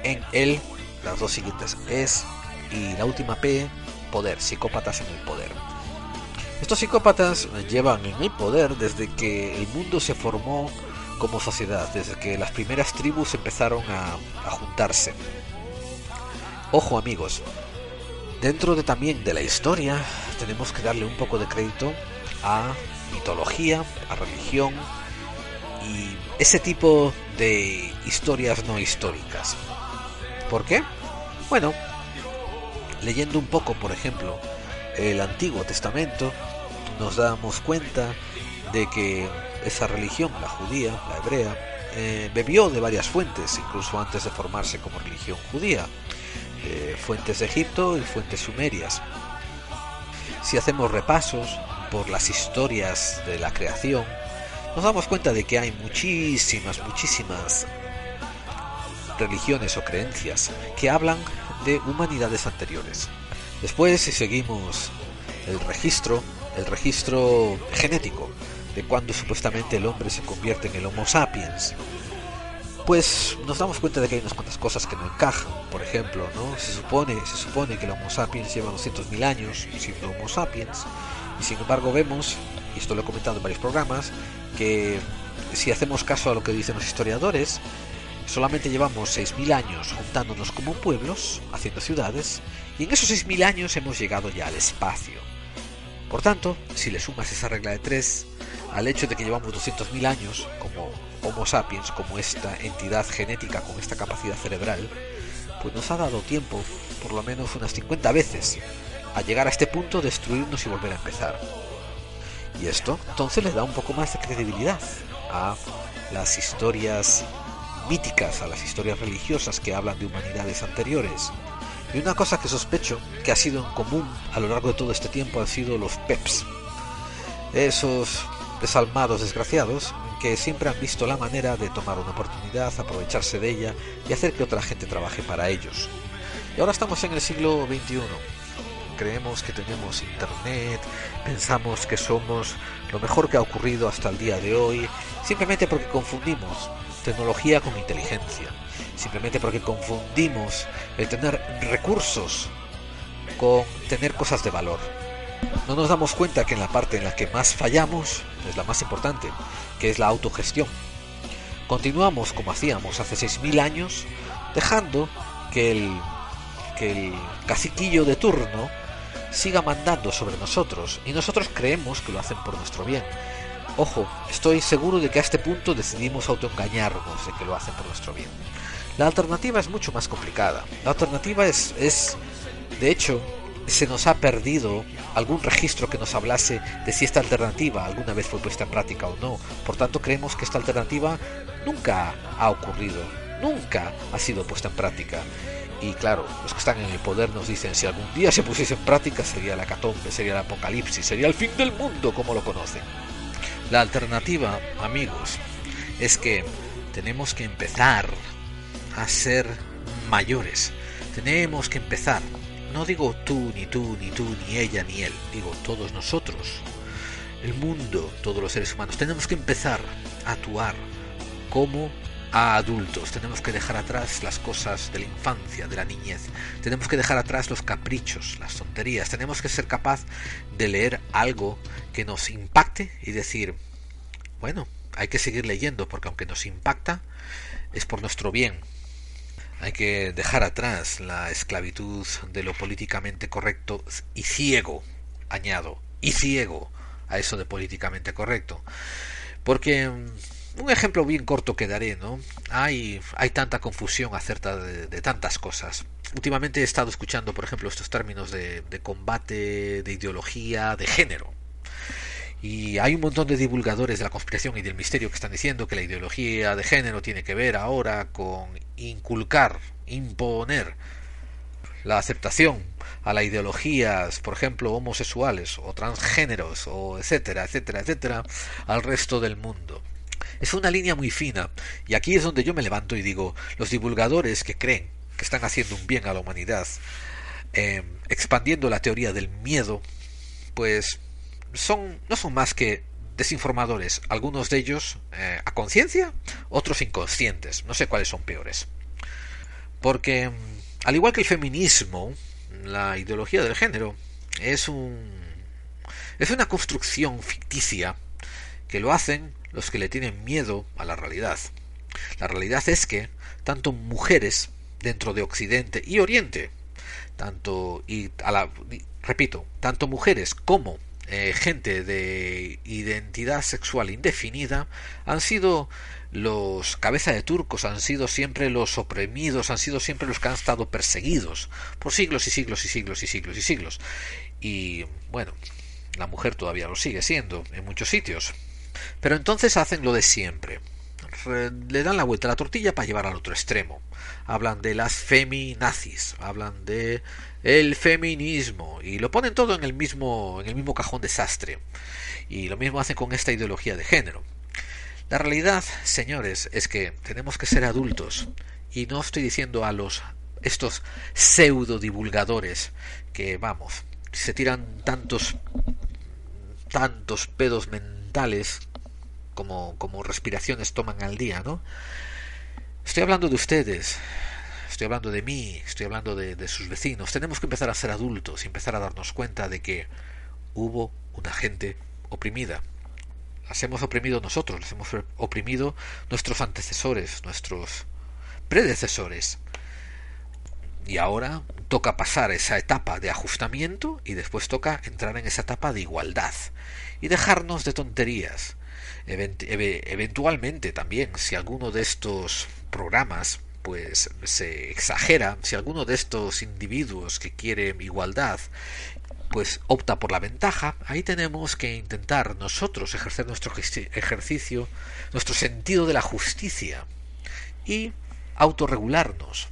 En él, las dos siguientes es. Y la última P, poder, psicópatas en el poder. Estos psicópatas llevan en el poder desde que el mundo se formó como sociedad, desde que las primeras tribus empezaron a, a juntarse. Ojo amigos, Dentro de también de la historia tenemos que darle un poco de crédito a mitología, a religión y ese tipo de historias no históricas. ¿Por qué? Bueno, leyendo un poco, por ejemplo, el Antiguo Testamento, nos damos cuenta de que esa religión, la judía, la hebrea, eh, bebió de varias fuentes, incluso antes de formarse como religión judía. Eh, fuentes de Egipto y fuentes sumerias. Si hacemos repasos por las historias de la creación, nos damos cuenta de que hay muchísimas, muchísimas religiones o creencias que hablan de humanidades anteriores. Después, si seguimos el registro, el registro genético de cuando supuestamente el hombre se convierte en el Homo sapiens, pues nos damos cuenta de que hay unas cuantas cosas que no encajan. Por ejemplo, ¿no? se, supone, se supone que el Homo sapiens lleva 200.000 años siendo Homo sapiens, y sin embargo vemos, y esto lo he comentado en varios programas, que si hacemos caso a lo que dicen los historiadores, solamente llevamos 6.000 años juntándonos como pueblos, haciendo ciudades, y en esos 6.000 años hemos llegado ya al espacio. Por tanto, si le sumas esa regla de 3 al hecho de que llevamos 200.000 años como Homo sapiens, como esta entidad genética con esta capacidad cerebral, pues nos ha dado tiempo, por lo menos unas 50 veces, a llegar a este punto, destruirnos y volver a empezar. Y esto entonces le da un poco más de credibilidad a las historias míticas, a las historias religiosas que hablan de humanidades anteriores. Y una cosa que sospecho que ha sido en común a lo largo de todo este tiempo han sido los PEPs. Esos desalmados desgraciados que siempre han visto la manera de tomar una oportunidad, aprovecharse de ella y hacer que otra gente trabaje para ellos. Y ahora estamos en el siglo XXI. Creemos que tenemos internet, pensamos que somos lo mejor que ha ocurrido hasta el día de hoy, simplemente porque confundimos tecnología con inteligencia, simplemente porque confundimos el tener recursos con tener cosas de valor. No nos damos cuenta que en la parte en la que más fallamos es la más importante, que es la autogestión. Continuamos como hacíamos hace 6.000 años, dejando que el, que el caciquillo de turno siga mandando sobre nosotros y nosotros creemos que lo hacen por nuestro bien. Ojo, estoy seguro de que a este punto decidimos autoengañarnos de que lo hacen por nuestro bien. La alternativa es mucho más complicada. La alternativa es, es de hecho, se nos ha perdido algún registro que nos hablase de si esta alternativa alguna vez fue puesta en práctica o no. Por tanto, creemos que esta alternativa nunca ha ocurrido, nunca ha sido puesta en práctica. Y claro, los que están en el poder nos dicen si algún día se pusiese en práctica sería la catombe, sería el apocalipsis, sería el fin del mundo como lo conocen. La alternativa, amigos, es que tenemos que empezar a ser mayores, Tenemos que empezar. No digo tú, ni tú, ni tú, ni ella, ni él. Digo todos nosotros. El mundo, todos los seres humanos. Tenemos que empezar a actuar como a adultos. Tenemos que dejar atrás las cosas de la infancia, de la niñez. Tenemos que dejar atrás los caprichos, las tonterías. Tenemos que ser capaz de leer algo que nos impacte y decir, bueno, hay que seguir leyendo porque aunque nos impacta, es por nuestro bien. Hay que dejar atrás la esclavitud de lo políticamente correcto y ciego, añado, y ciego a eso de políticamente correcto. Porque un ejemplo bien corto que daré, ¿no? Hay, hay tanta confusión acerca de, tantas cosas. Últimamente he estado escuchando, por ejemplo, estos términos de, de combate, de ideología, de género. Y hay un montón de divulgadores de la conspiración y del misterio que están diciendo que la ideología de género tiene que ver ahora con inculcar, imponer la aceptación a las ideologías, por ejemplo, homosexuales o transgéneros o etcétera, etcétera, etcétera, al resto del mundo. Es una línea muy fina, y aquí es donde yo me levanto y digo, los divulgadores que creen que están haciendo un bien a la humanidad, em, expandiendo la teoría del miedo, pues son, no son más que desinformadores, algunos de ellos eh, a conciencia, otros inconscientes, no sé cuáles son peores. Porque, em, al igual que el feminismo, la ideología del género es un es una construcción ficticia que lo hacen los que le tienen miedo a la realidad. La realidad es que tanto mujeres dentro de Occidente y Oriente, tanto y a la repito, tanto mujeres como eh, gente de identidad sexual indefinida han sido los cabeza de turcos, han sido siempre los oprimidos, han sido siempre los que han estado perseguidos por siglos y siglos y siglos y siglos y siglos. Y bueno, la mujer todavía lo sigue siendo en muchos sitios. Pero entonces hacen lo de siempre. Le dan la vuelta a la tortilla para llevar al otro extremo. Hablan de las feminazis, hablan de el feminismo y lo ponen todo en el mismo en el mismo cajón desastre. Y lo mismo hacen con esta ideología de género. La realidad, señores, es que tenemos que ser adultos y no estoy diciendo a los estos pseudo divulgadores que vamos, se tiran tantos tantos pedos mentales como, como respiraciones toman al día, ¿no? Estoy hablando de ustedes, estoy hablando de mí, estoy hablando de, de, sus vecinos. Tenemos que empezar a ser adultos y empezar a darnos cuenta de que hubo una gente oprimida. Las hemos oprimido nosotros, las hemos oprimido nuestros antecesores, nuestros predecesores. Y ahora toca pasar esa etapa de ajustamiento y después toca entrar en esa etapa de igualdad y dejarnos de tonterías. eventualmente también, si alguno de estos programas pues se exagera, si alguno de estos individuos que quieren igualdad pues opta por la ventaja, ahí tenemos que intentar nosotros ejercer nuestro ejercicio, nuestro sentido de la justicia y autorregularnos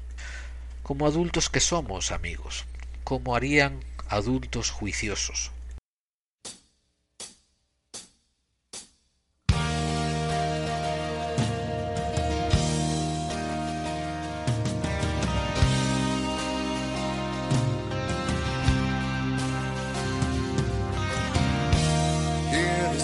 como adultos que somos, amigos, como harían adultos juiciosos.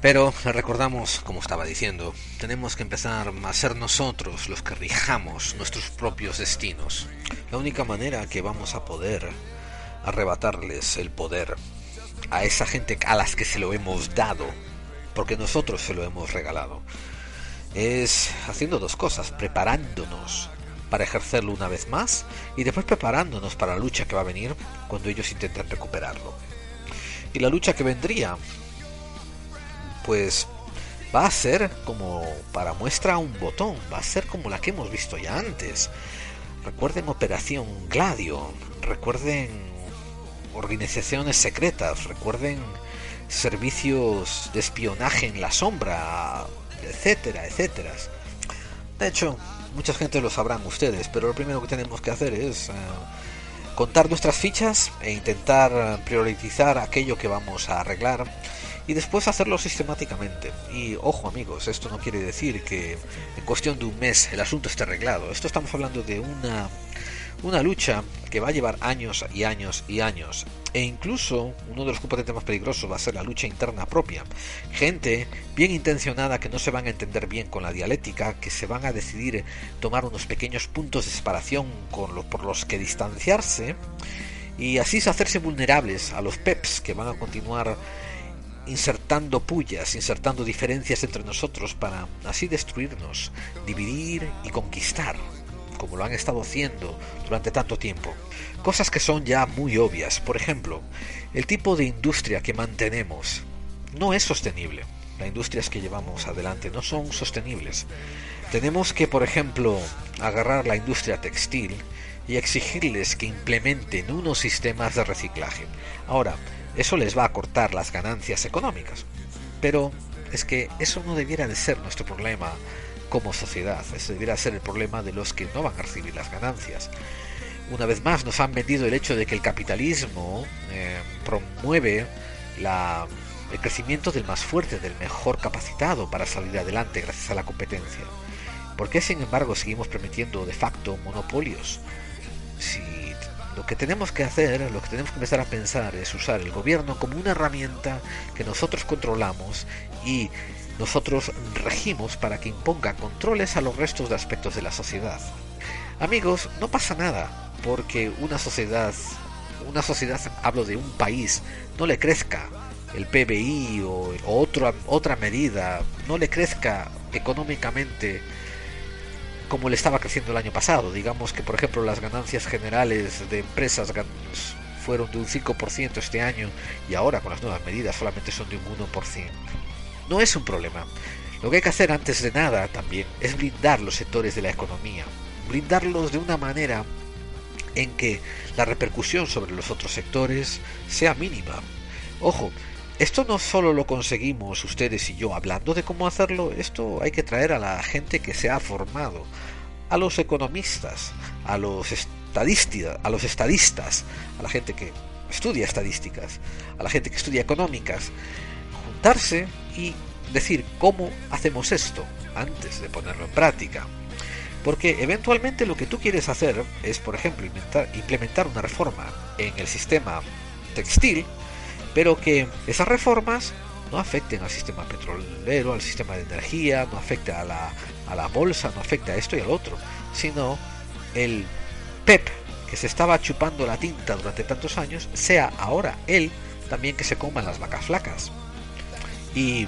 Pero recordamos, como estaba diciendo, tenemos que empezar a ser nosotros los que rijamos nuestros propios destinos. La única manera que vamos a poder arrebatarles el poder a esa gente a las que se lo hemos dado, porque nosotros se lo hemos regalado, es haciendo dos cosas, preparándonos para ejercerlo una vez más y después preparándonos para la lucha que va a venir cuando ellos intenten recuperarlo. Y la lucha que vendría, pues va a ser como para muestra un botón, va a ser como la que hemos visto ya antes. recuerden Operación Gladio, recuerden organizaciones secretas, recuerden servicios de espionaje en la sombra, etcétera, etcétera. De hecho, mucha gente lo sabrán ustedes, pero lo primero que tenemos que hacer es eh, contar nuestras fichas e intentar priorizar aquello que vamos a arreglar y después hacerlo sistemáticamente. Y ojo amigos, esto no quiere decir que en cuestión de un mes el asunto esté arreglado. Esto estamos hablando de una, una lucha que va a llevar años y años y años. E incluso uno de los componentes más peligrosos va a ser la lucha interna propia. Gente bien intencionada que no se van a entender bien con la dialéctica, que se van a decidir tomar unos pequeños puntos de separación con por los que distanciarse y así hacerse vulnerables a los PEPs que van a continuar insertando pullas, insertando diferencias entre nosotros para así destruirnos, dividir y conquistar, como lo han estado haciendo durante tanto tiempo. Cosas que son ya muy obvias. Por ejemplo, el tipo de industria que mantenemos no es sostenible. Las industrias que llevamos adelante no son sostenibles. Tenemos que, por ejemplo, agarrar la industria textil y exigirles que implementen unos sistemas de reciclaje. Ahora, eso les va a cortar las ganancias económicas. Pero es que eso no debiera de ser nuestro problema como sociedad, eso debiera ser el problema de los que no van a recibir las ganancias. Una vez más nos han vendido el hecho de que el capitalismo eh, promueve el crecimiento del más fuerte, del mejor capacitado para salir adelante gracias a la competencia. ¿Por qué sin embargo seguimos permitiendo de facto monopolios? Lo que tenemos que hacer, lo que tenemos que empezar a pensar es usar el gobierno como una herramienta que nosotros controlamos y nosotros regimos para que imponga controles a los restos de aspectos de la sociedad. Amigos, no pasa nada porque una sociedad, una sociedad, hablo de un país, no le crezca el PBI o, o otra medida, no le crezca económicamente como le estaba creciendo el año pasado. Digamos que, por ejemplo, las ganancias generales de empresas fueron de un 5% este año y ahora con las nuevas medidas solamente son de un 1%. No es un problema. Lo que hay que hacer antes de nada también es blindar los sectores de la economía. Blindarlos de una manera en que la repercusión sobre los otros sectores sea mínima. Ojo, esto no solo lo conseguimos ustedes y yo hablando de cómo hacerlo, esto hay que traer a la gente que se ha formado, a los economistas, a los estadistas, a los estadistas, a la gente que estudia estadísticas, a la gente que estudia económicas, juntarse y decir cómo hacemos esto antes de ponerlo en práctica. Porque eventualmente lo que tú quieres hacer es, por ejemplo, implementar una reforma en el sistema textil pero que esas reformas no afecten al sistema petrolero, al sistema de energía, no afecten a la, a la bolsa, no afecte a esto y al otro, sino el PEP que se estaba chupando la tinta durante tantos años, sea ahora él también que se coman las vacas flacas. Y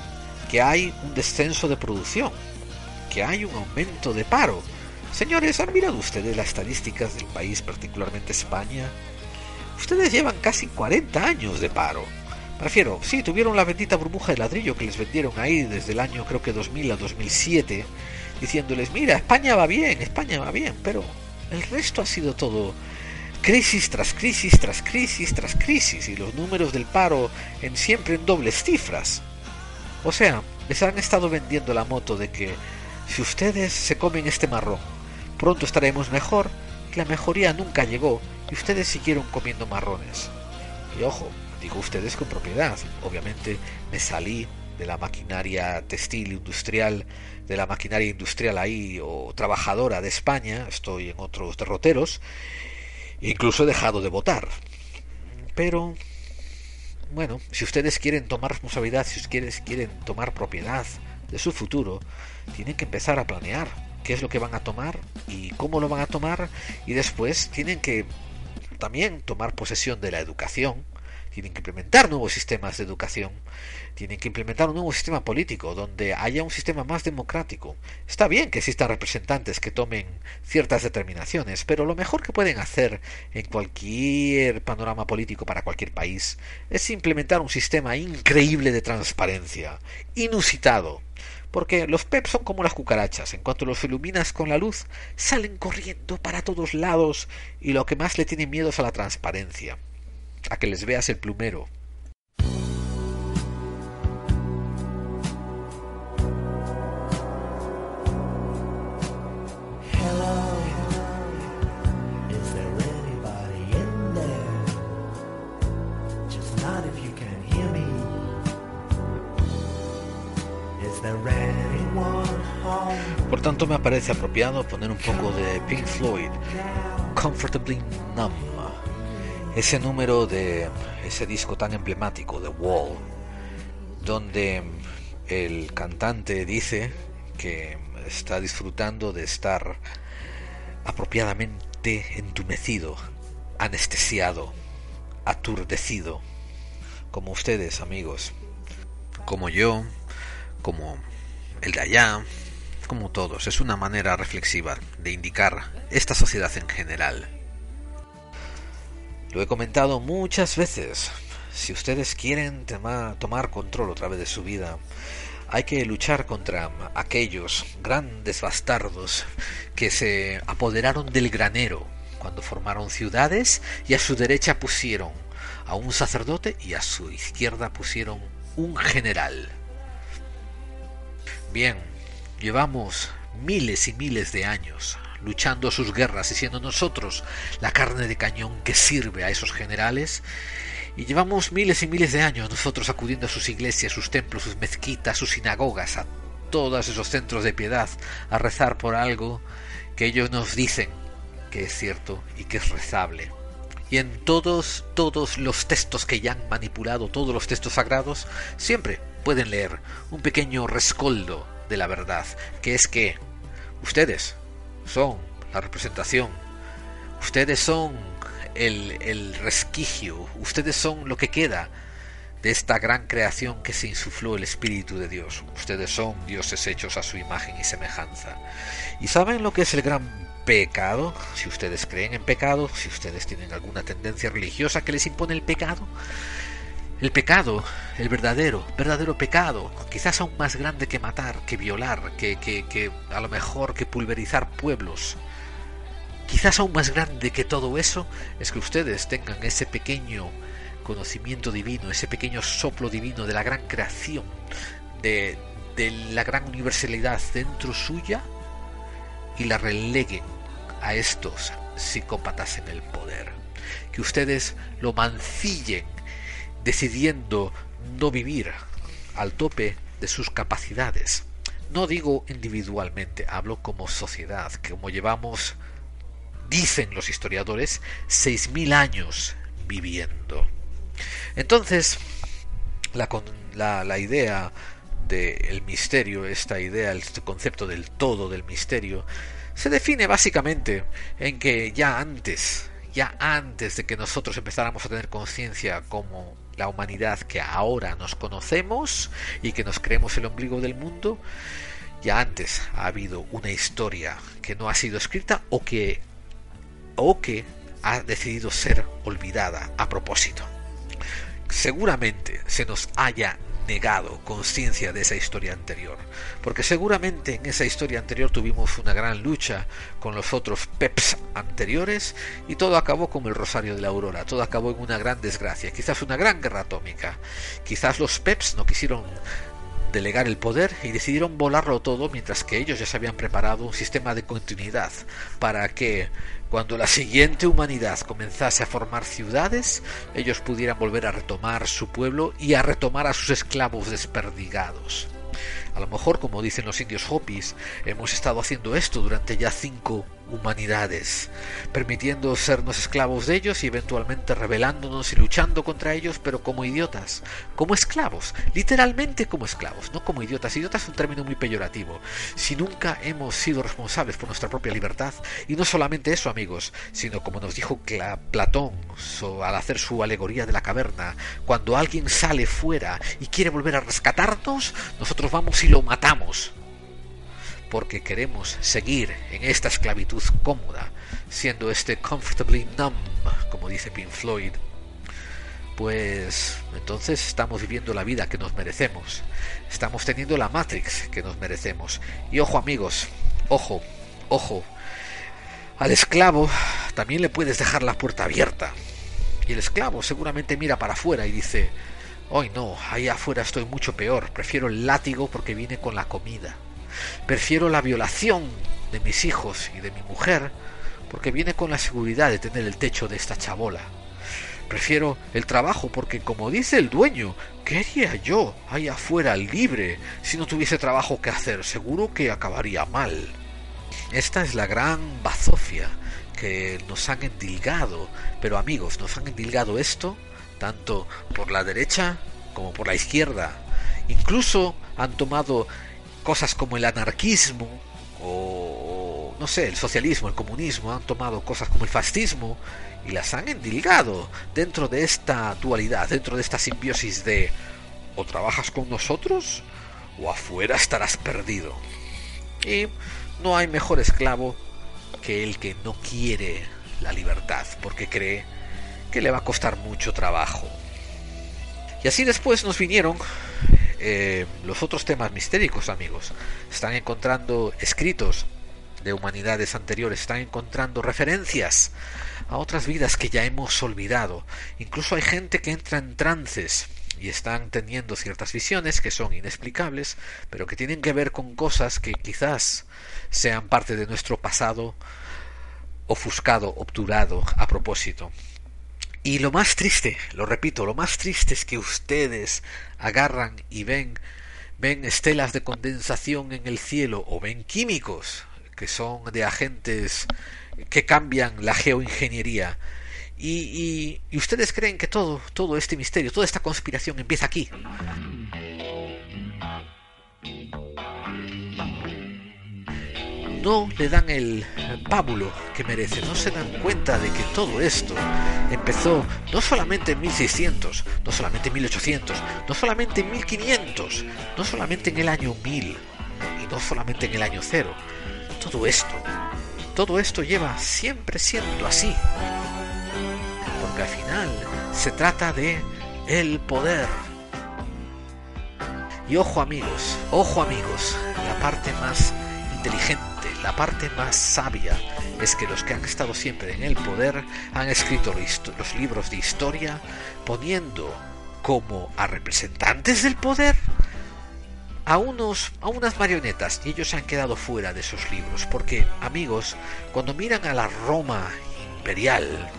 que hay un descenso de producción, que hay un aumento de paro. Señores, ¿han mirado ustedes las estadísticas del país, particularmente España? Ustedes llevan casi 40 años de paro Prefiero, sí, tuvieron la bendita burbuja de ladrillo que les vendieron ahí desde el año creo que 2000 a 2007, diciéndoles, mira, España va bien, España va bien, pero el resto ha sido todo crisis tras crisis tras crisis tras crisis y los números del paro en siempre en dobles cifras. O sea, les han estado vendiendo la moto de que si ustedes se comen este marrón, pronto estaremos mejor, y la mejoría nunca llegó y ustedes siguieron comiendo marrones. Y ojo, digo ustedes con propiedad. Obviamente me salí de la maquinaria textil industrial, de la maquinaria industrial ahí o trabajadora de España, estoy en otros derroteros, incluso he dejado de votar. Pero, bueno, si ustedes quieren tomar responsabilidad, si ustedes quieren tomar propiedad de su futuro, tienen que empezar a planear qué es lo que van a tomar y cómo lo van a tomar y después tienen que también tomar posesión de la educación tienen que implementar nuevos sistemas de educación, tienen que implementar un nuevo sistema político donde haya un sistema más democrático. Está bien que existan representantes que tomen ciertas determinaciones, pero lo mejor que pueden hacer en cualquier panorama político para cualquier país es implementar un sistema increíble de transparencia, inusitado, porque los PEP son como las cucarachas, en cuanto los iluminas con la luz, salen corriendo para todos lados y lo que más le tiene miedo es a la transparencia, a que les veas el plumero. Por tanto, me parece apropiado poner un poco de Pink Floyd, Comfortably Numb, ese número de ese disco tan emblemático, The Wall, donde el cantante dice que está disfrutando de estar apropiadamente entumecido, anestesiado, aturdecido, como ustedes, amigos, como yo, como el de allá, como todos, es una manera reflexiva de indicar esta sociedad en general. Lo he comentado muchas veces. Si ustedes quieren tomar control otra vez de su vida, hay que luchar contra aquellos grandes bastardos que se apoderaron del granero cuando formaron ciudades y a su derecha pusieron a un sacerdote y a su izquierda pusieron un general. Bien, Llevamos miles y miles de años luchando sus guerras y siendo nosotros la carne de cañón que sirve a esos generales. Y llevamos miles y miles de años nosotros acudiendo a sus iglesias, sus templos, sus mezquitas, sus sinagogas, a todos esos centros de piedad, a rezar por algo que ellos nos dicen que es cierto y que es rezable. Y en todos, todos los textos que ya han manipulado, todos los textos sagrados, siempre pueden leer un pequeño rescoldo de la verdad, que es que ustedes son la representación, ustedes son el, el resquicio, ustedes son lo que queda de esta gran creación que se insufló el Espíritu de Dios. Ustedes son dioses hechos a su imagen y semejanza. ¿Y saben lo que es el gran pecado? Si ustedes creen en pecado, si ustedes tienen alguna tendencia religiosa que les impone el pecado, el pecado, el verdadero, verdadero pecado, quizás aún más grande que matar, que violar, que, que, que a lo mejor que pulverizar pueblos, quizás aún más grande que todo eso, es que ustedes tengan ese pequeño conocimiento divino, ese pequeño soplo divino de la gran creación, de, de la gran universalidad dentro suya y la releguen a estos psicópatas en el poder. Que ustedes lo mancillen decidiendo no vivir al tope de sus capacidades. No digo individualmente, hablo como sociedad, como llevamos, dicen los historiadores, seis mil años viviendo. Entonces, la, la, la idea del misterio, esta idea, este concepto del todo del misterio, se define básicamente en que ya antes, ya antes de que nosotros empezáramos a tener conciencia como la humanidad que ahora nos conocemos y que nos creemos el ombligo del mundo, ya antes ha habido una historia que no ha sido escrita o que o que ha decidido ser olvidada a propósito. Seguramente se nos haya negado conciencia de esa historia anterior, porque seguramente en esa historia anterior tuvimos una gran lucha con los otros PEPs anteriores y todo acabó como el Rosario de la Aurora, todo acabó en una gran desgracia, quizás una gran guerra atómica, quizás los PEPs no quisieron delegar el poder y decidieron volarlo todo mientras que ellos ya se habían preparado un sistema de continuidad para que cuando la siguiente humanidad comenzase a formar ciudades, ellos pudieran volver a retomar su pueblo y a retomar a sus esclavos desperdigados. A lo mejor, como dicen los indios Hopis, hemos estado haciendo esto durante ya cinco humanidades, permitiendo sernos esclavos de ellos y eventualmente rebelándonos y luchando contra ellos, pero como idiotas, como esclavos, literalmente como esclavos, no como idiotas. Idiotas es un término muy peyorativo. Si nunca hemos sido responsables por nuestra propia libertad, y no solamente eso, amigos, sino como nos dijo Platón al hacer su alegoría de la caverna, cuando alguien sale fuera y quiere volver a rescatarnos, nosotros vamos y lo matamos porque queremos seguir en esta esclavitud cómoda, siendo este comfortably numb, como dice Pink Floyd, pues entonces estamos viviendo la vida que nos merecemos, estamos teniendo la Matrix que nos merecemos. Y ojo amigos, ojo, ojo, al esclavo también le puedes dejar la puerta abierta. Y el esclavo seguramente mira para afuera y dice, hoy no, ahí afuera estoy mucho peor, prefiero el látigo porque viene con la comida. Prefiero la violación de mis hijos y de mi mujer porque viene con la seguridad de tener el techo de esta chabola. Prefiero el trabajo porque, como dice el dueño, ¿qué haría yo ahí afuera libre si no tuviese trabajo que hacer? Seguro que acabaría mal. Esta es la gran bazofia que nos han endilgado. Pero amigos, nos han endilgado esto tanto por la derecha como por la izquierda. Incluso han tomado cosas como el anarquismo o, no sé, el socialismo, el comunismo, han tomado cosas como el fascismo y las han endilgado dentro de esta dualidad, dentro de esta simbiosis de o trabajas con nosotros o afuera estarás perdido. Y no hay mejor esclavo que el que no quiere la libertad porque cree que le va a costar mucho trabajo. Y así después nos vinieron eh, los otros temas mistéricos, amigos. Están encontrando escritos de humanidades anteriores, están encontrando referencias a otras vidas que ya hemos olvidado. Incluso hay gente que entra en trances y están teniendo ciertas visiones que son inexplicables, pero que tienen que ver con cosas que quizás sean parte de nuestro pasado ofuscado, obturado a propósito. Y lo más triste, lo repito, lo más triste es que ustedes agarran y ven, ven estelas de condensación en el cielo o ven químicos que son de agentes que cambian la geoingeniería. Y, y, ustedes creen que todo, todo este misterio, toda esta conspiración empieza aquí. No le dan el pábulo que merece, no se dan cuenta de que todo esto empezó no solamente en 1600, no solamente en 1800, no solamente en 1500, no solamente en el año 1000 y no solamente en el año cero. Todo esto, todo esto lleva siempre siendo así. Porque al final se trata de el poder. Y ojo amigos, ojo amigos, la parte más inteligente. La parte más sabia es que los que han estado siempre en el poder han escrito los libros de historia poniendo como a representantes del poder a unos a unas marionetas y ellos se han quedado fuera de esos libros porque amigos cuando miran a la Roma imperial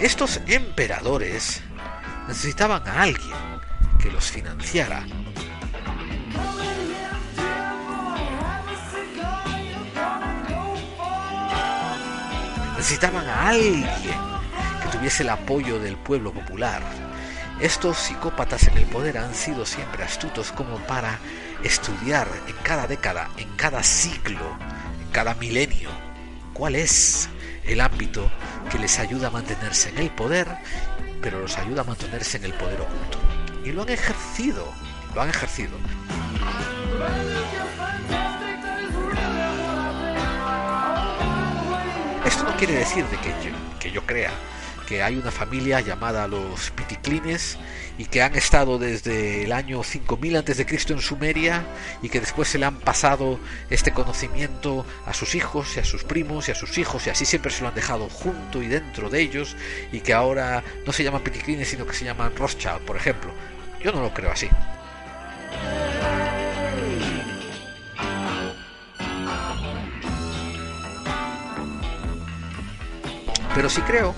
estos emperadores necesitaban a alguien que los financiara Necesitaban a alguien que tuviese el apoyo del pueblo popular. Estos psicópatas en el poder han sido siempre astutos como para estudiar en cada década, en cada siglo, en cada milenio, cuál es el ámbito que les ayuda a mantenerse en el poder, pero los ayuda a mantenerse en el poder oculto. Y lo han ejercido, lo han ejercido. Quiere decir de que yo, que yo crea que hay una familia llamada los Piticlines y que han estado desde el año 5000 antes de Cristo en Sumeria y que después se le han pasado este conocimiento a sus hijos y a sus primos y a sus hijos y así siempre se lo han dejado junto y dentro de ellos y que ahora no se llaman Piticlines sino que se llaman Rothschild, por ejemplo. Yo no lo creo así. Pero sí creo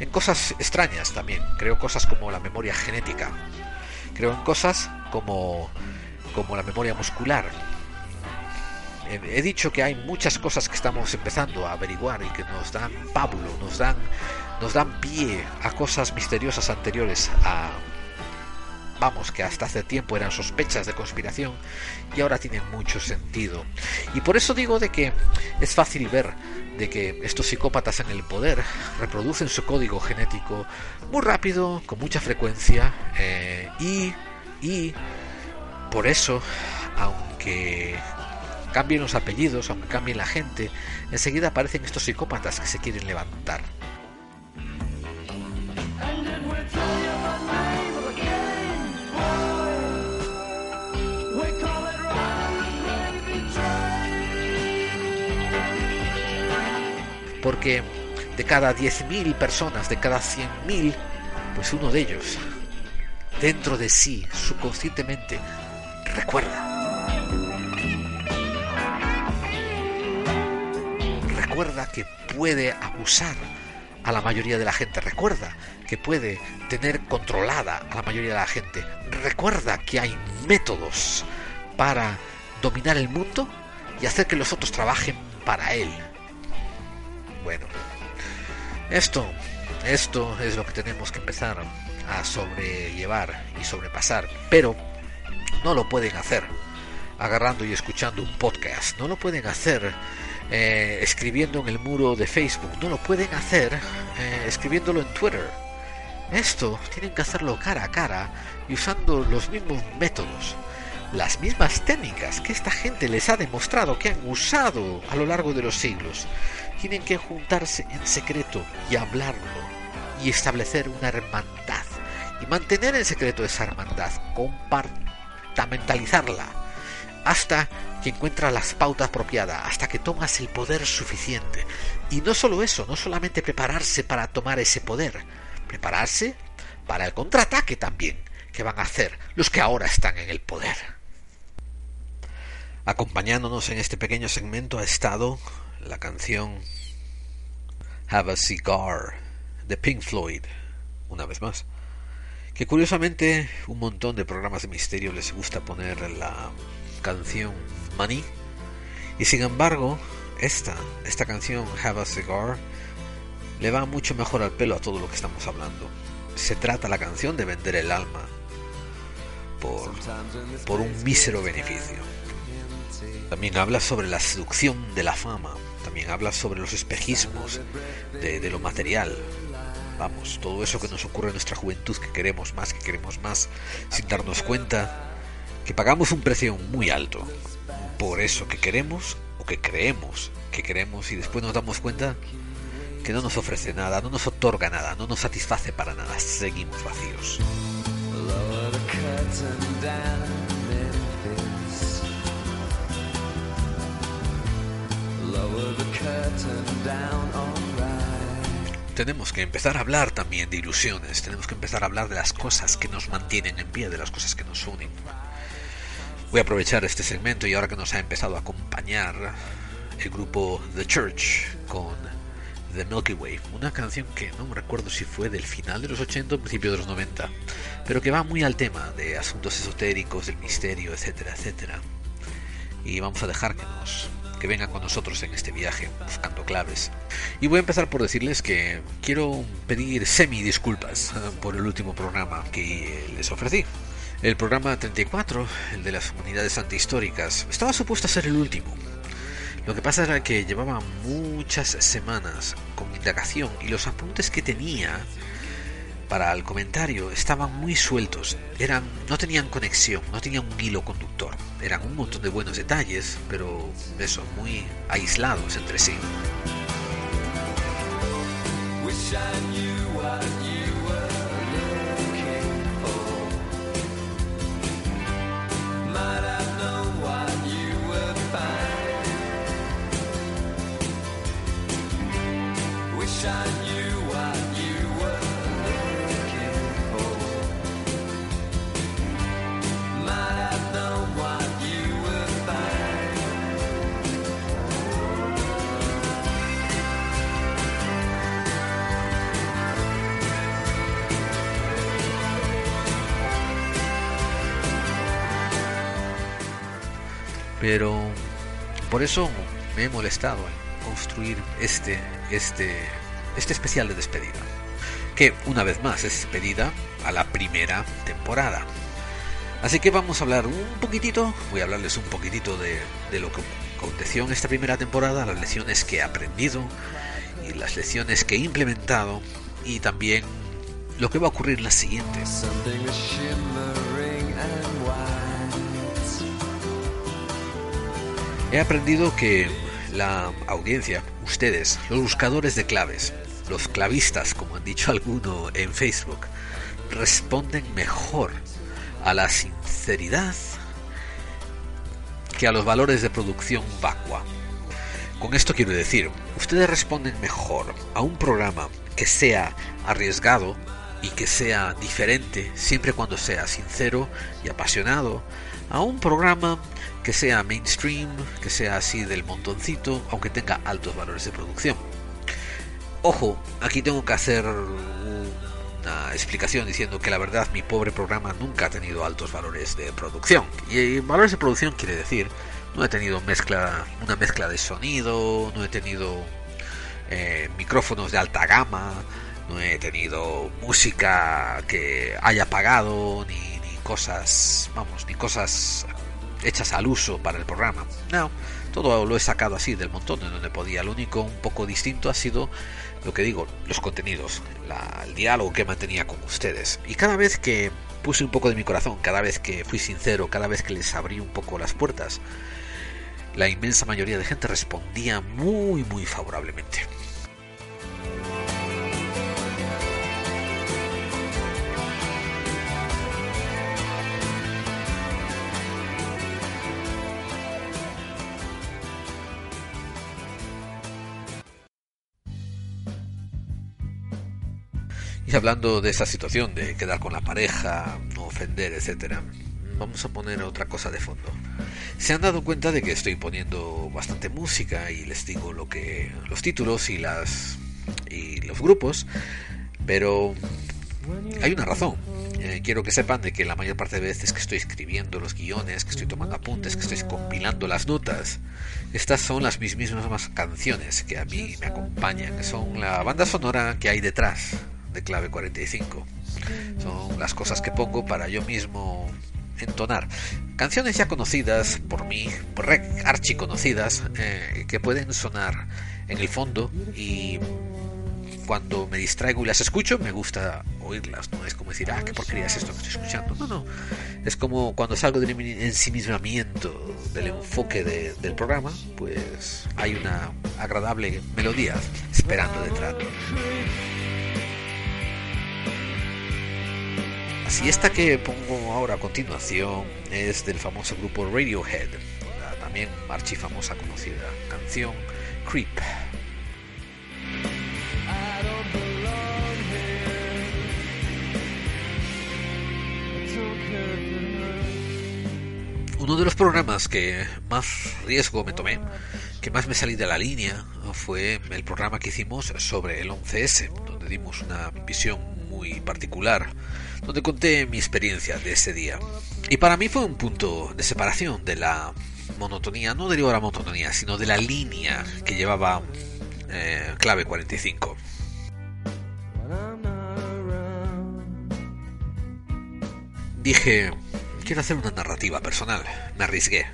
en cosas extrañas también. Creo cosas como la memoria genética. Creo en cosas como, como la memoria muscular. He dicho que hay muchas cosas que estamos empezando a averiguar y que nos dan pábulo, nos dan, nos dan pie a cosas misteriosas anteriores a, vamos, que hasta hace tiempo eran sospechas de conspiración y ahora tienen mucho sentido. Y por eso digo de que es fácil ver de que estos psicópatas en el poder reproducen su código genético muy rápido, con mucha frecuencia eh, y, y por eso, aunque cambien los apellidos, aunque cambie la gente, enseguida aparecen estos psicópatas que se quieren levantar. Porque de cada 10.000 personas, de cada 100.000, pues uno de ellos, dentro de sí, subconscientemente, recuerda. Recuerda que puede abusar a la mayoría de la gente. Recuerda que puede tener controlada a la mayoría de la gente. Recuerda que hay métodos para dominar el mundo y hacer que los otros trabajen para él. Bueno, esto, esto es lo que tenemos que empezar a sobrellevar y sobrepasar, pero no lo pueden hacer agarrando y escuchando un podcast, no lo pueden hacer eh, escribiendo en el muro de Facebook, no lo pueden hacer eh, escribiéndolo en Twitter. Esto tienen que hacerlo cara a cara y usando los mismos métodos, las mismas técnicas que esta gente les ha demostrado que han usado a lo largo de los siglos tienen que juntarse en secreto y hablarlo y establecer una hermandad y mantener en secreto esa hermandad, compartamentalizarla hasta que encuentra las pautas apropiadas, hasta que tomas el poder suficiente. Y no solo eso, no solamente prepararse para tomar ese poder, prepararse para el contraataque también que van a hacer los que ahora están en el poder. Acompañándonos en este pequeño segmento ha estado la canción Have a Cigar de Pink Floyd, una vez más. Que curiosamente un montón de programas de misterio les gusta poner la canción Money. Y sin embargo, esta, esta canción Have a Cigar le va mucho mejor al pelo a todo lo que estamos hablando. Se trata la canción de vender el alma por, por un mísero beneficio. También habla sobre la seducción de la fama, también habla sobre los espejismos de, lo material. Vamos, todo eso que nos ocurre en nuestra juventud, que queremos más, que queremos más, sin darnos cuenta que pagamos un precio muy alto por eso que queremos o que creemos que queremos y después nos damos cuenta que no nos ofrece nada, no nos otorga nada, no nos satisface para nada, seguimos vacíos. Tenemos que empezar a hablar también de ilusiones, tenemos que empezar a hablar de las cosas que nos mantienen en pie, de las cosas que nos unen. Voy a aprovechar este segmento y ahora que nos ha empezado a acompañar el grupo The Church con The Milky Way, una canción que no me recuerdo si fue del final de los 80 o principio de los 90, pero que va muy al tema de asuntos esotéricos, del misterio, etcétera, etcétera. Y vamos a dejar que nos que vengan con nosotros en este viaje buscando claves. Y voy a empezar por decirles que quiero pedir semi disculpas eh, por el último programa que les ofrecí. El programa 34, el de las comunidades antihistóricas, estaba supuesto a ser el último. Lo que pasa era que llevaba muchas semanas con indagación y los apuntes que tenía para el comentario estaban muy sueltos, eran, no tenían conexión, no tenían un hilo conductor. Eran un montón de buenos detalles, pero eso, muy aislados entre sí. Pero por eso me he molestado en construir este, este, este especial de despedida. Que una vez más es despedida a la primera temporada. Así que vamos a hablar un poquitito, voy a hablarles un poquitito de, de lo que aconteció en esta primera temporada, las lecciones que he aprendido y las lecciones que he implementado y también lo que va a ocurrir en las siguientes. He aprendido que la audiencia, ustedes, los buscadores de claves, los clavistas, como han dicho algunos en Facebook, responden mejor a la sinceridad que a los valores de producción vacua. Con esto quiero decir, ustedes responden mejor a un programa que sea arriesgado y que sea diferente siempre cuando sea sincero y apasionado a un programa que sea mainstream, que sea así del montoncito, aunque tenga altos valores de producción. Ojo, aquí tengo que hacer una explicación diciendo que la verdad mi pobre programa nunca ha tenido altos valores de producción. Y valores de producción quiere decir, no he tenido mezcla, una mezcla de sonido, no he tenido eh, micrófonos de alta gama, no he tenido música que haya pagado, ni, ni cosas, vamos, ni cosas hechas al uso para el programa. No, todo lo he sacado así del montón de donde podía. Lo único un poco distinto ha sido lo que digo, los contenidos, el diálogo que mantenía con ustedes. Y cada vez que puse un poco de mi corazón, cada vez que fui sincero, cada vez que les abrí un poco las puertas, la inmensa mayoría de gente respondía muy, muy favorablemente. Y hablando de esa situación de quedar con la pareja, no ofender, etcétera, vamos a poner otra cosa de fondo. Se han dado cuenta de que estoy poniendo bastante música y les digo lo que los títulos y las y los grupos, pero hay una razón. Eh, quiero que sepan de que la mayor parte de veces que estoy escribiendo los guiones, que estoy tomando apuntes, que estoy compilando las notas, estas son las mismas canciones que a mí me acompañan, que son la banda sonora que hay detrás de clave 45. Son las cosas que pongo para yo mismo entonar. Canciones ya conocidas por mí, archi conocidas, eh, que pueden sonar en el fondo y cuando me distraigo y las escucho me gusta oírlas, no es como decir, ah, qué porquería es esto que estoy escuchando. No, no, es como cuando salgo del ensimismamiento, del enfoque del programa, pues hay una agradable melodía esperando detrás. Así esta que pongo ahora a continuación es del famoso grupo Radiohead, la también archifamosa conocida canción Creep. Uno de los programas que más riesgo me tomé, que más me salí de la línea, fue el programa que hicimos sobre el 11S, donde dimos una visión muy particular donde conté mi experiencia de ese día. Y para mí fue un punto de separación de la monotonía, no digo la monotonía, sino de la línea que llevaba eh, clave 45. Dije, quiero hacer una narrativa personal. Me arriesgué,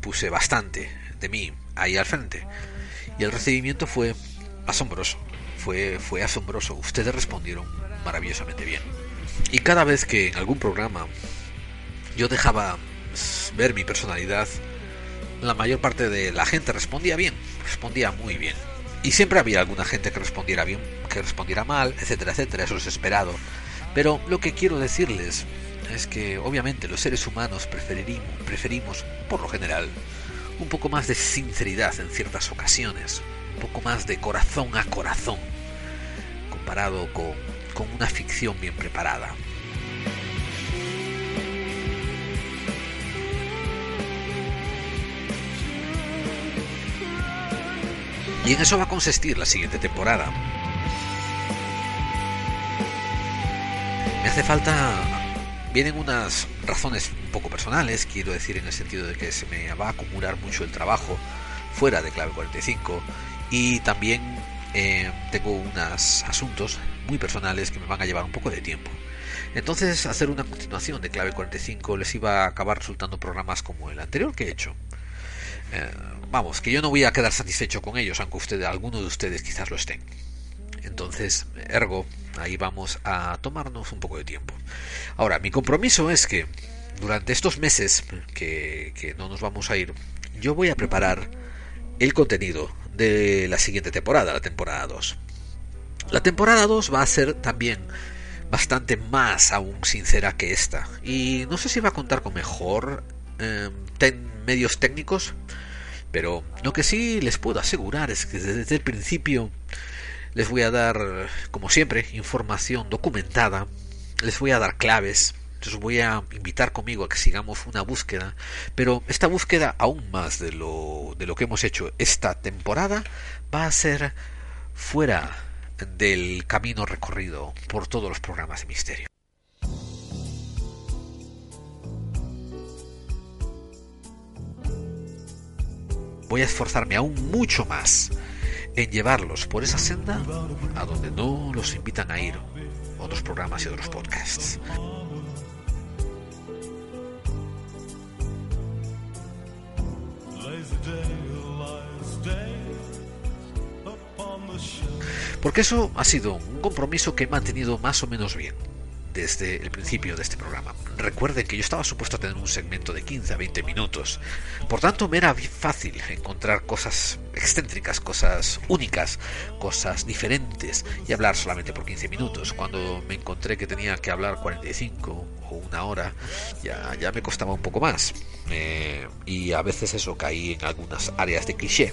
puse bastante de mí ahí al frente. Y el recibimiento fue asombroso. Fue, fue asombroso. Ustedes respondieron maravillosamente bien. Y cada vez que en algún programa yo dejaba ver mi personalidad, la mayor parte de la gente respondía bien, respondía muy bien. Y siempre había alguna gente que respondiera bien, que respondiera mal, etcétera, etcétera, eso es esperado. Pero lo que quiero decirles es que obviamente los seres humanos preferimos, preferimos, por lo general, un poco más de sinceridad en ciertas ocasiones, un poco más de corazón a corazón, comparado con con una ficción bien preparada. Y en eso va a consistir la siguiente temporada. Me hace falta... Vienen unas razones poco personales, quiero decir en el sentido de que se me va a acumular mucho el trabajo fuera de clave 45 y también eh, tengo unos asuntos muy personales que me van a llevar un poco de tiempo. Entonces hacer una continuación de clave 45 les iba a acabar resultando programas como el anterior que he hecho. Eh, vamos, que yo no voy a quedar satisfecho con ellos, aunque ustedes, alguno de ustedes quizás lo estén. Entonces, ergo, ahí vamos a tomarnos un poco de tiempo. Ahora, mi compromiso es que durante estos meses que, que no nos vamos a ir, yo voy a preparar el contenido de la siguiente temporada, la temporada 2. La temporada 2 va a ser también bastante más aún sincera que esta. Y no sé si va a contar con mejor eh, medios técnicos, pero lo que sí les puedo asegurar es que desde el principio les voy a dar, como siempre, información documentada, les voy a dar claves, les voy a invitar conmigo a que sigamos una búsqueda, pero esta búsqueda, aún más de lo, de lo que hemos hecho esta temporada, va a ser fuera del camino recorrido por todos los programas de misterio. Voy a esforzarme aún mucho más en llevarlos por esa senda a donde no los invitan a ir otros programas y otros podcasts. Porque eso ha sido un compromiso que he mantenido más o menos bien desde el principio de este programa. Recuerden que yo estaba supuesto a tener un segmento de 15 a 20 minutos. Por tanto, me era fácil encontrar cosas excéntricas, cosas únicas, cosas diferentes y hablar solamente por 15 minutos. Cuando me encontré que tenía que hablar 45 o una hora, ya, ya me costaba un poco más. Eh, y a veces eso caí en algunas áreas de cliché.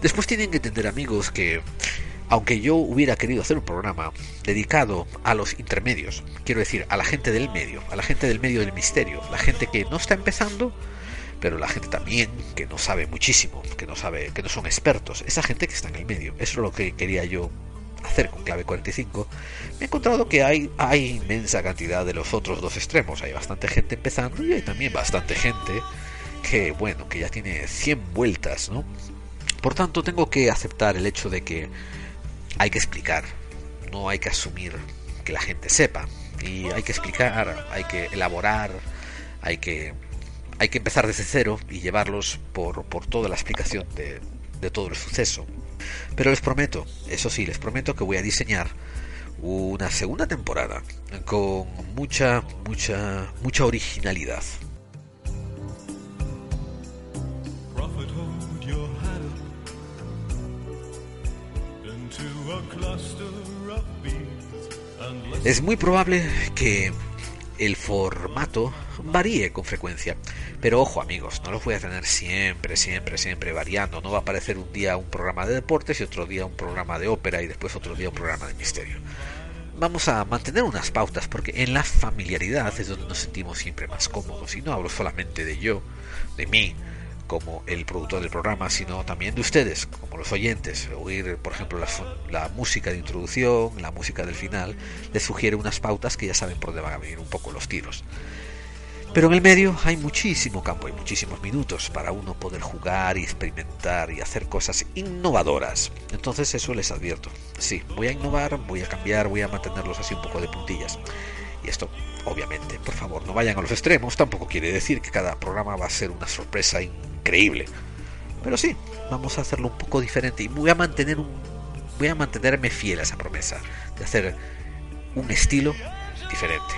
Después tienen que entender amigos que aunque yo hubiera querido hacer un programa dedicado a los intermedios, quiero decir, a la gente del medio, a la gente del medio del misterio, la gente que no está empezando, pero la gente también que no sabe muchísimo, que no sabe, que no son expertos, esa gente que está en el medio. Eso es lo que quería yo hacer con clave 45. Me he encontrado que hay, hay inmensa cantidad de los otros dos extremos. Hay bastante gente empezando y hay también bastante gente que, bueno, que ya tiene 100 vueltas, ¿no? Por tanto, tengo que aceptar el hecho de que hay que explicar, no hay que asumir que la gente sepa. Y hay que explicar, hay que elaborar, hay que, hay que empezar desde cero y llevarlos por, por toda la explicación de, de todo el suceso. Pero les prometo, eso sí, les prometo que voy a diseñar una segunda temporada con mucha, mucha, mucha originalidad. Es muy probable que el formato varíe con frecuencia. Pero ojo amigos, no los voy a tener siempre, siempre, siempre variando. No va a aparecer un día un programa de deportes y otro día un programa de ópera y después otro día un programa de misterio. Vamos a mantener unas pautas porque en la familiaridad es donde nos sentimos siempre más cómodos. Y no hablo solamente de yo, de mí, como el productor del programa, sino también de ustedes, como los oyentes. Oír, por ejemplo, la, música de introducción, la música del final, les sugiere unas pautas que ya saben por dónde van a venir un poco los tiros. Pero en el medio hay muchísimo campo, hay muchísimos minutos para uno poder jugar y experimentar y hacer cosas innovadoras. Entonces eso les advierto. Sí, voy a innovar, voy a cambiar, voy a mantenerlos así un poco de puntillas. Y esto, obviamente, por favor, no vayan a los extremos, tampoco quiere decir que cada programa va a ser una sorpresa increíble. Pero sí, vamos a hacerlo un poco diferente y voy a mantener un voy a mantenerme fiel a esa promesa de hacer un estilo diferente.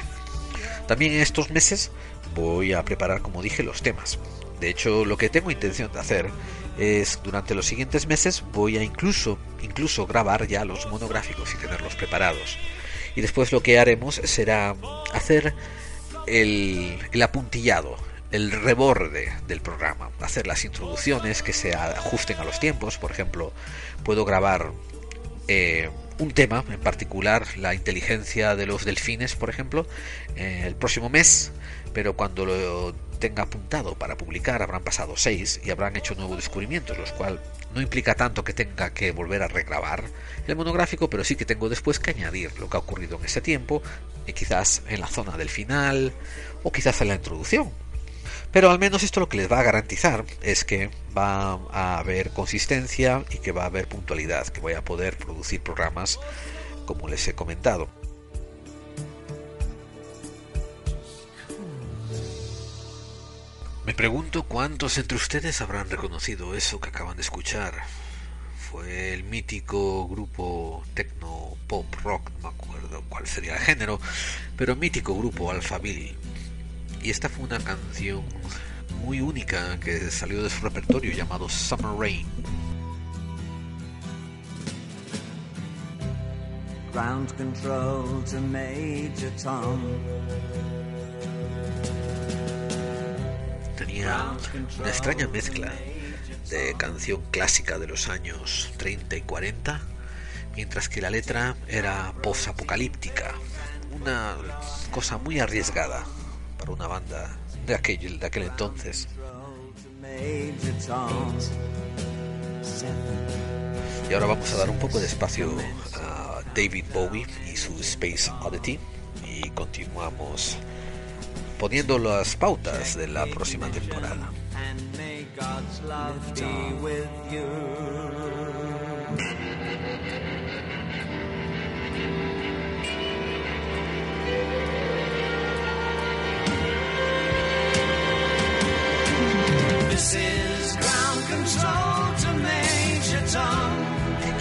También en estos meses voy a preparar, como dije, los temas. De hecho, lo que tengo intención de hacer es durante los siguientes meses voy a incluso incluso grabar ya los monográficos y tenerlos preparados. Y después lo que haremos será hacer el, el apuntillado, el reborde del programa, hacer las introducciones que se ajusten a los tiempos. Por ejemplo, puedo grabar eh, un tema en particular, la inteligencia de los delfines, por ejemplo, eh, el próximo mes, pero cuando lo tenga apuntado para publicar habrán pasado seis y habrán hecho nuevos descubrimientos, los cual no implica tanto que tenga que volver a regrabar el monográfico, pero sí que tengo después que añadir lo que ha ocurrido en ese tiempo, quizás en la zona del final o quizás en la introducción. Pero al menos esto lo que les va a garantizar es que va a haber consistencia y que va a haber puntualidad, que voy a poder producir programas como les he comentado. Me pregunto cuántos entre ustedes habrán reconocido eso que acaban de escuchar. Fue el mítico grupo techno pop rock, no me acuerdo cuál sería el género, pero mítico grupo Alphaville. Y esta fue una canción muy única que salió de su repertorio llamado Summer Rain. Ground control to Major Tom. tenía una extraña mezcla de canción clásica de los años 30 y 40, mientras que la letra era post-apocalíptica, una cosa muy arriesgada una banda de aquel, de aquel entonces. Y ahora vamos a dar un poco de espacio a David Bowie y su Space Oddity y continuamos poniendo las pautas de la próxima temporada.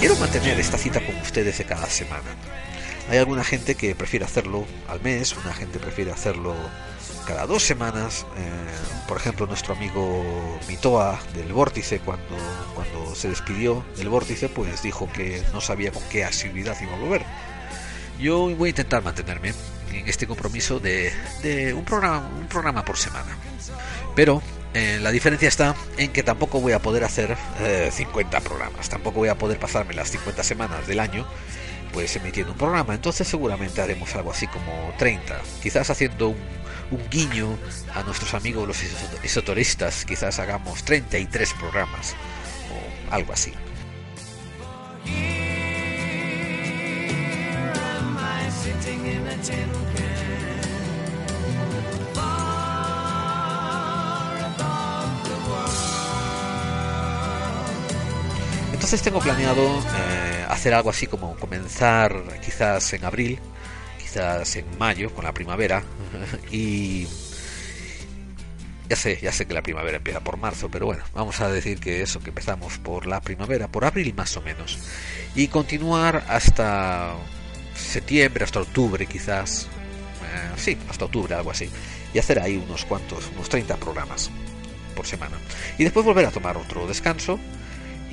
Quiero mantener esta cita con ustedes de cada semana. Hay alguna gente que prefiere hacerlo al mes, una gente prefiere hacerlo cada dos semanas. Eh, por ejemplo, nuestro amigo Mitoa del Vórtice, cuando, cuando se despidió del Vórtice, pues dijo que no sabía con qué asiduidad iba a volver. Yo voy a intentar mantenerme en este compromiso de, de un, programa, un programa por semana. Pero eh, la diferencia está en que tampoco voy a poder hacer 50 eh, programas, tampoco voy a poder pasarme las 50 semanas del año pues emitiendo un programa. Entonces seguramente haremos algo así como 30, quizás haciendo un, guiño a nuestros amigos los esoteristas, quizás hagamos 33 programas o algo así. Entonces tengo planeado eh, hacer algo así como comenzar quizás en abril, quizás en mayo con la primavera. Y ya sé, ya sé que la primavera empieza por marzo, pero bueno, vamos a decir que eso, que empezamos por la primavera, por abril más o menos, y continuar hasta septiembre, hasta octubre quizás, eh, sí, hasta octubre, algo así, y hacer ahí unos cuantos, unos 30 programas por semana, y después volver a tomar otro descanso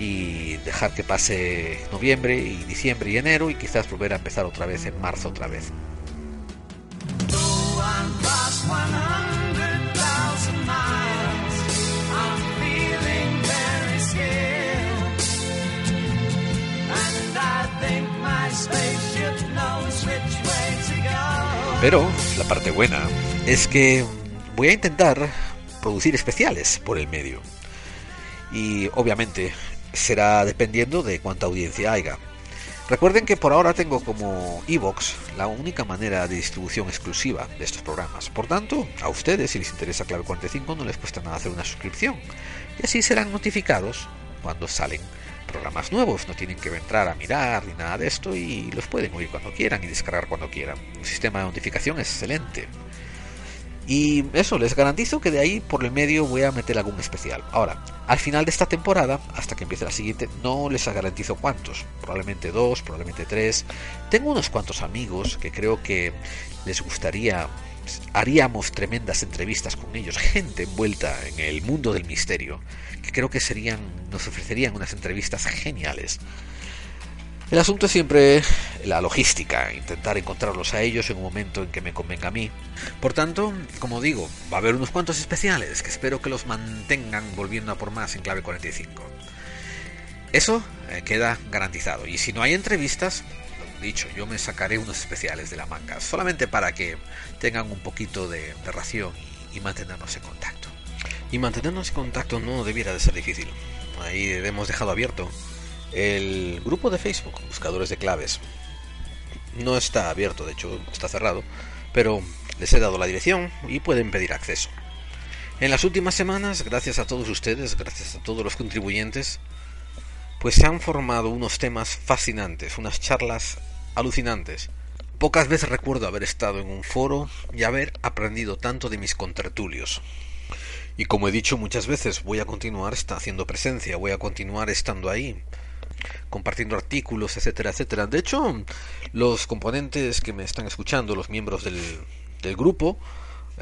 y dejar que pase noviembre y diciembre y enero y quizás volver a empezar otra vez en marzo otra vez. Pero la parte buena es que voy a intentar producir especiales por el medio. Y obviamente será dependiendo de cuánta audiencia haya. Recuerden que por ahora tengo como Evox la única manera de distribución exclusiva de estos programas. Por tanto, a ustedes, si les interesa Clave 45, no les cuesta nada hacer una suscripción. Y así serán notificados cuando salen programas nuevos. No tienen que entrar a mirar ni nada de esto y los pueden oír cuando quieran y descargar cuando quieran. Un sistema de notificación excelente. Y eso, les garantizo que de ahí por el medio voy a meter algún especial. Ahora, al final de esta temporada, hasta que empiece la siguiente, no les garantizo cuántos. Probablemente dos, probablemente tres. Tengo unos cuantos amigos que creo que les gustaría haríamos tremendas entrevistas con ellos, gente envuelta en el mundo del misterio, que creo que serían, nos ofrecerían unas entrevistas geniales. El asunto es siempre la logística, intentar encontrarlos a ellos en un momento en que me convenga a mí. Por tanto, como digo, va a haber unos cuantos especiales que espero que los mantengan volviendo a por más en clave 45. Eso eh, queda garantizado. Y si no hay entrevistas, dicho, yo me sacaré unos especiales de la manga, solamente para que tengan un poquito de, ración y mantenernos en contacto. Y mantenernos en contacto no debiera de ser difícil. Ahí hemos dejado abierto el grupo de Facebook, Buscadores de Claves. No está abierto, de hecho está cerrado, pero les he dado la dirección y pueden pedir acceso. En las últimas semanas, gracias a todos ustedes, gracias a todos los contribuyentes, pues se han formado unos temas fascinantes, unas charlas alucinantes. Pocas veces recuerdo haber estado en un foro y haber aprendido tanto de mis contertulios. Y como he dicho muchas veces, voy a continuar haciendo presencia, voy a continuar estando ahí, compartiendo artículos, etcétera, etcétera. De hecho, los componentes que me están escuchando, los miembros del, del grupo,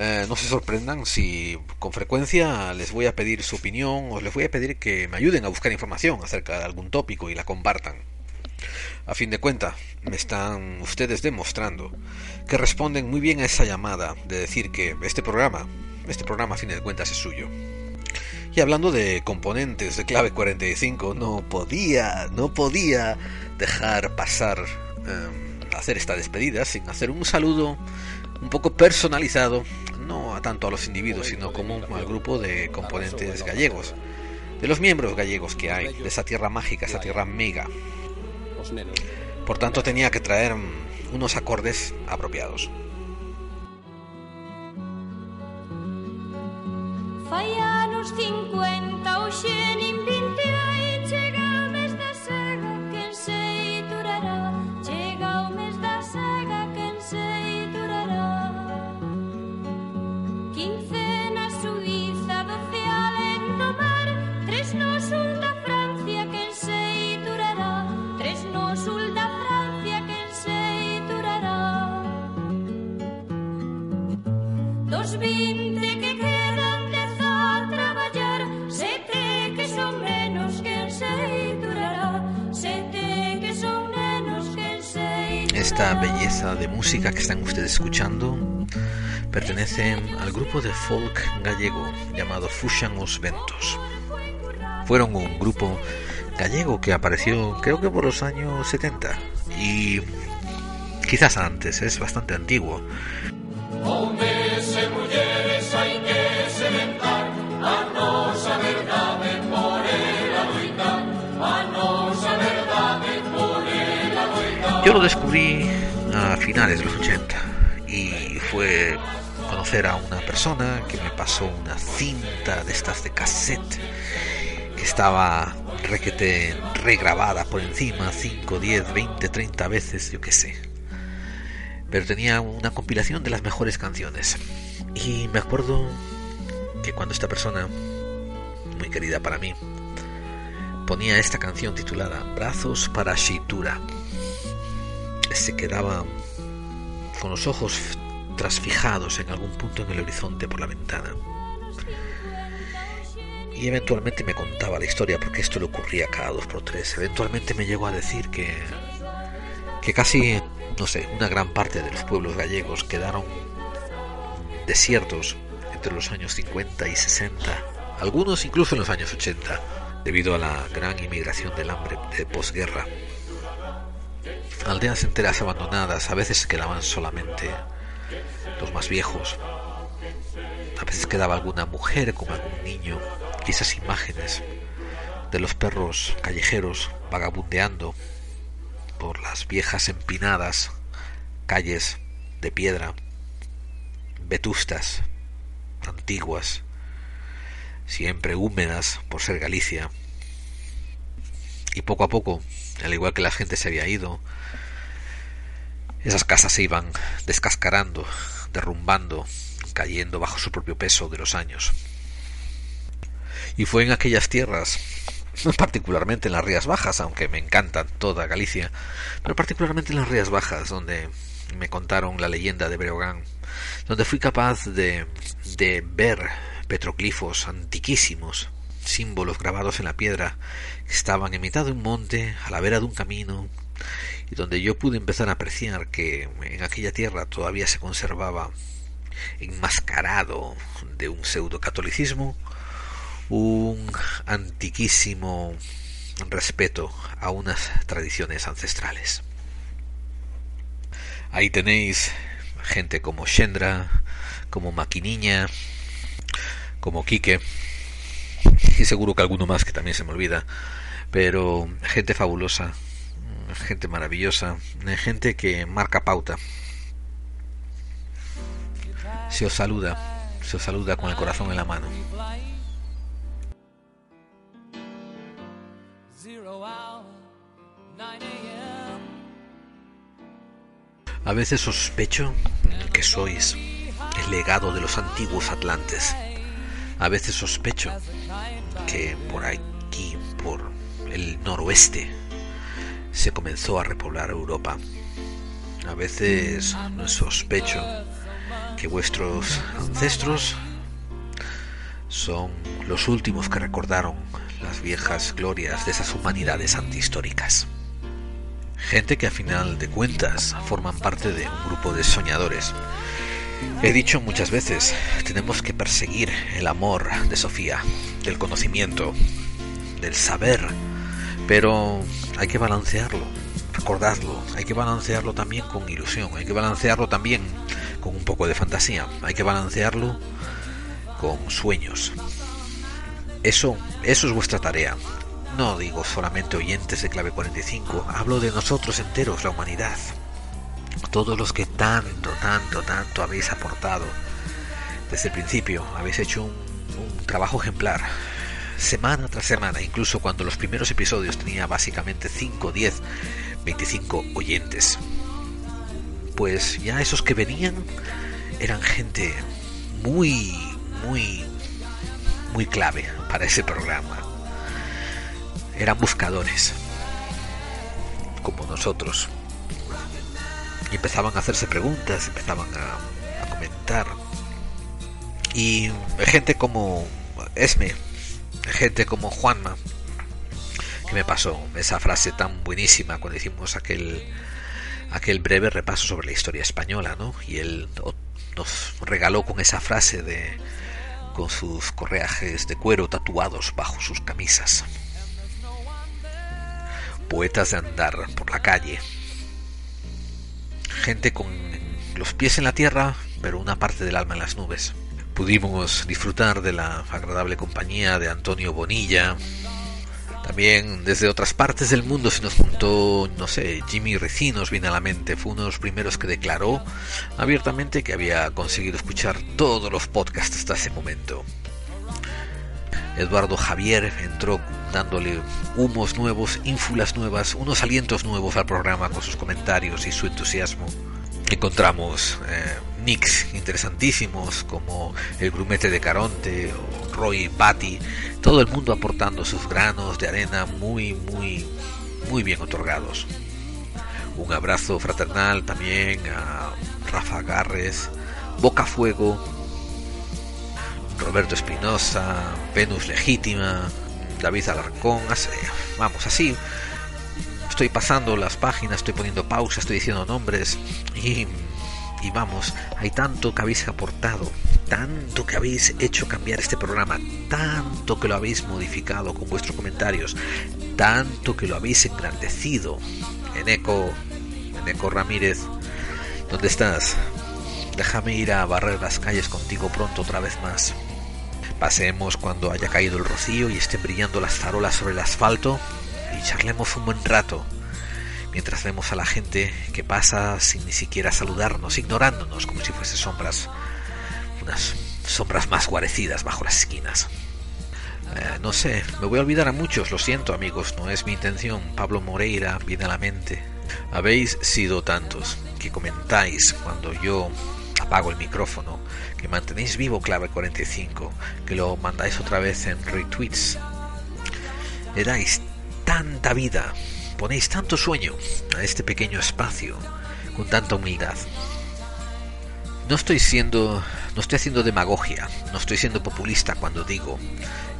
eh, no se sorprendan si con frecuencia les voy a pedir su opinión o les voy a pedir que me ayuden a buscar información acerca de algún tópico y la compartan. A fin de cuentas, me están ustedes demostrando que responden muy bien a esa llamada de decir que este programa, este programa a fin de cuentas es suyo. Y hablando de componentes de clave 45, no podía, no podía dejar pasar eh, hacer esta despedida sin hacer un saludo un poco personalizado no a tanto a los individuos, sino como al grupo de componentes gallegos, de los miembros gallegos que hay, de esa tierra mágica, esa tierra mega. Por tanto, tenía que traer mm, unos acordes apropiados. Fai anos 50 o xenin 20 e chega o mes da sega quen se durará chega o mes da sega quen se durará Quincena Suiza, doce alen do mar tres no sul da Francia quen se durará tres no sul da Francia quen se durará Dos vinte esta belleza de música que están ustedes escuchando pertenece al grupo de folk gallego llamado Fushan os Ventos. Fueron un grupo gallego que apareció creo que por los años 70 y quizás antes, es bastante antiguo. Yo lo descubrí a finales de los 80 y fue conocer a una persona que me pasó una cinta de estas de cassette que estaba requete regrabada por encima 5, 10, 20, 30 veces, yo qué sé. Pero tenía una compilación de las mejores canciones. Y me acuerdo que cuando esta persona, muy querida para mí, ponía esta canción titulada Brazos para Shitura se quedaba con los ojos trasfijados en algún punto en el horizonte por la ventana. Y eventualmente me contaba la historia porque esto le ocurría cada dos por tres. Eventualmente me llegó a decir que, que casi, no sé, una gran parte de los pueblos gallegos quedaron desiertos entre los años 50 y 60, algunos incluso en los años 80, debido a la gran inmigración del hambre de posguerra aldeas enteras abandonadas, a veces quedaban solamente los más viejos, a veces quedaba alguna mujer con algún niño, y esas imágenes de los perros callejeros vagabundeando por las viejas empinadas calles de piedra, vetustas, antiguas, siempre húmedas por ser Galicia. Y poco a poco, al igual que la gente se había ido, esas casas se iban descascarando, derrumbando, cayendo bajo su propio peso de los años. Y fue en aquellas tierras, particularmente en las Rías Bajas, aunque me encantan toda Galicia, pero particularmente en las Rías Bajas, donde me contaron la leyenda de Breogán, donde fui capaz de, de ver petroglifos antiquísimos, símbolos grabados en la piedra, que estaban en mitad de un monte, a la vera de un camino, y donde yo pude empezar a apreciar que en aquella tierra todavía se conservaba enmascarado de un pseudo catolicismo un antiquísimo respeto a unas tradiciones ancestrales. Ahí tenéis gente como Shendra, como Maquiniña, como Quique, y seguro que alguno más que también se me olvida, pero gente fabulosa, gente maravillosa, gente que marca pauta. Se os saluda, se os saluda con el corazón en la mano. A veces sospecho que sois el legado de los antiguos atlantes. A veces sospecho que por aquí, por el noroeste, se comenzó a repoblar Europa. A veces sospecho que vuestros ancestros son los últimos que recordaron las viejas glorias de esas humanidades antihistóricas. Gente que a final de cuentas forman parte de un grupo de soñadores. He dicho muchas veces, tenemos que perseguir el amor de Sofía, del conocimiento, del saber, pero hay que balancearlo, recordadlo, hay que balancearlo también con ilusión, hay que balancearlo también con un poco de fantasía, hay que balancearlo con sueños. Eso, eso es vuestra tarea, no digo solamente oyentes de clave 45, hablo de nosotros enteros, la humanidad. Todos los que tanto, tanto, tanto habéis aportado desde el principio, habéis hecho un, trabajo ejemplar, semana tras semana, incluso cuando los primeros episodios tenía básicamente 5, 10, 25 oyentes. Pues ya esos que venían eran gente muy, muy, muy clave para ese programa eran buscadores, como nosotros. Y empezaban a hacerse preguntas, empezaban a, comentar. Y gente como Esme, gente como Juanma, que me pasó esa frase tan buenísima cuando hicimos aquel aquel breve repaso sobre la historia española, ¿no? Y él nos regaló con esa frase de con sus correajes de cuero tatuados bajo sus camisas poetas de andar por la calle, gente con los pies en la tierra, pero una parte del alma en las nubes. Pudimos disfrutar de la agradable compañía de Antonio Bonilla. También desde otras partes del mundo se nos juntó, no sé, Jimmy Recinos viene a la mente. Fue uno de los primeros que declaró abiertamente que había conseguido escuchar todos los podcasts hasta ese momento. Eduardo Javier entró dándole humos nuevos, ínfulas nuevas, unos alientos nuevos al programa con sus comentarios y su entusiasmo. Encontramos eh, nicks interesantísimos como el grumete de Caronte o Roy Batty, todo el mundo aportando sus granos de arena muy, muy, muy bien otorgados. Un abrazo fraternal también a Rafa Garres, Boca Fuego, Roberto Espinosa, Venus Legítima, David Alarcón, vamos, así. Estoy pasando las páginas, estoy poniendo pausa, estoy diciendo nombres y, y vamos, hay tanto que habéis aportado, tanto que habéis hecho cambiar este programa, tanto que lo habéis modificado con vuestros comentarios, tanto que lo habéis engrandecido. En Eco, en Eco Ramírez, ¿dónde estás? Déjame ir a barrer las calles contigo pronto otra vez más. Pasemos cuando haya caído el rocío y estén brillando las farolas sobre el asfalto y charlemos un buen rato mientras vemos a la gente que pasa sin ni siquiera saludarnos, ignorándonos como si fuese sombras, unas sombras más guarecidas bajo las esquinas. Eh, no sé, me voy a olvidar a muchos, lo siento amigos, no es mi intención. Pablo Moreira viene a la mente. Habéis sido tantos que comentáis cuando yo apago el micrófono que mantenéis vivo Clave 45, que lo mandáis otra vez en retweets. Le dais tanta vida, ponéis tanto sueño a este pequeño espacio, con tanta humildad. No estoy siendo, no estoy haciendo demagogia, no estoy siendo populista cuando digo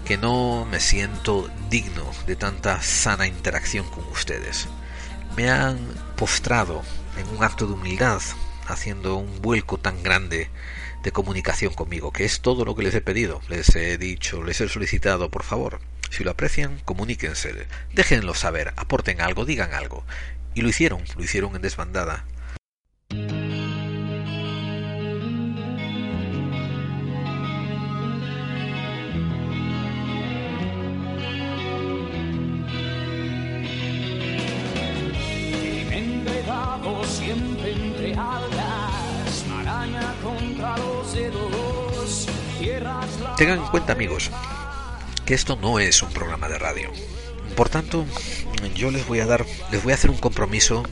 que no me siento digno de tanta sana interacción con ustedes. Me han postrado en un acto de humildad, haciendo un vuelco tan grande de comunicación conmigo, que es todo lo que les he pedido. Les he dicho, les he solicitado, por favor, si lo aprecian, comuníquense, déjenlo saber, aporten algo, digan algo. Y lo hicieron, lo hicieron en desbandada. Tengan en cuenta amigos que esto no es un programa de radio. Por tanto, yo les voy a dar, les voy a hacer un compromiso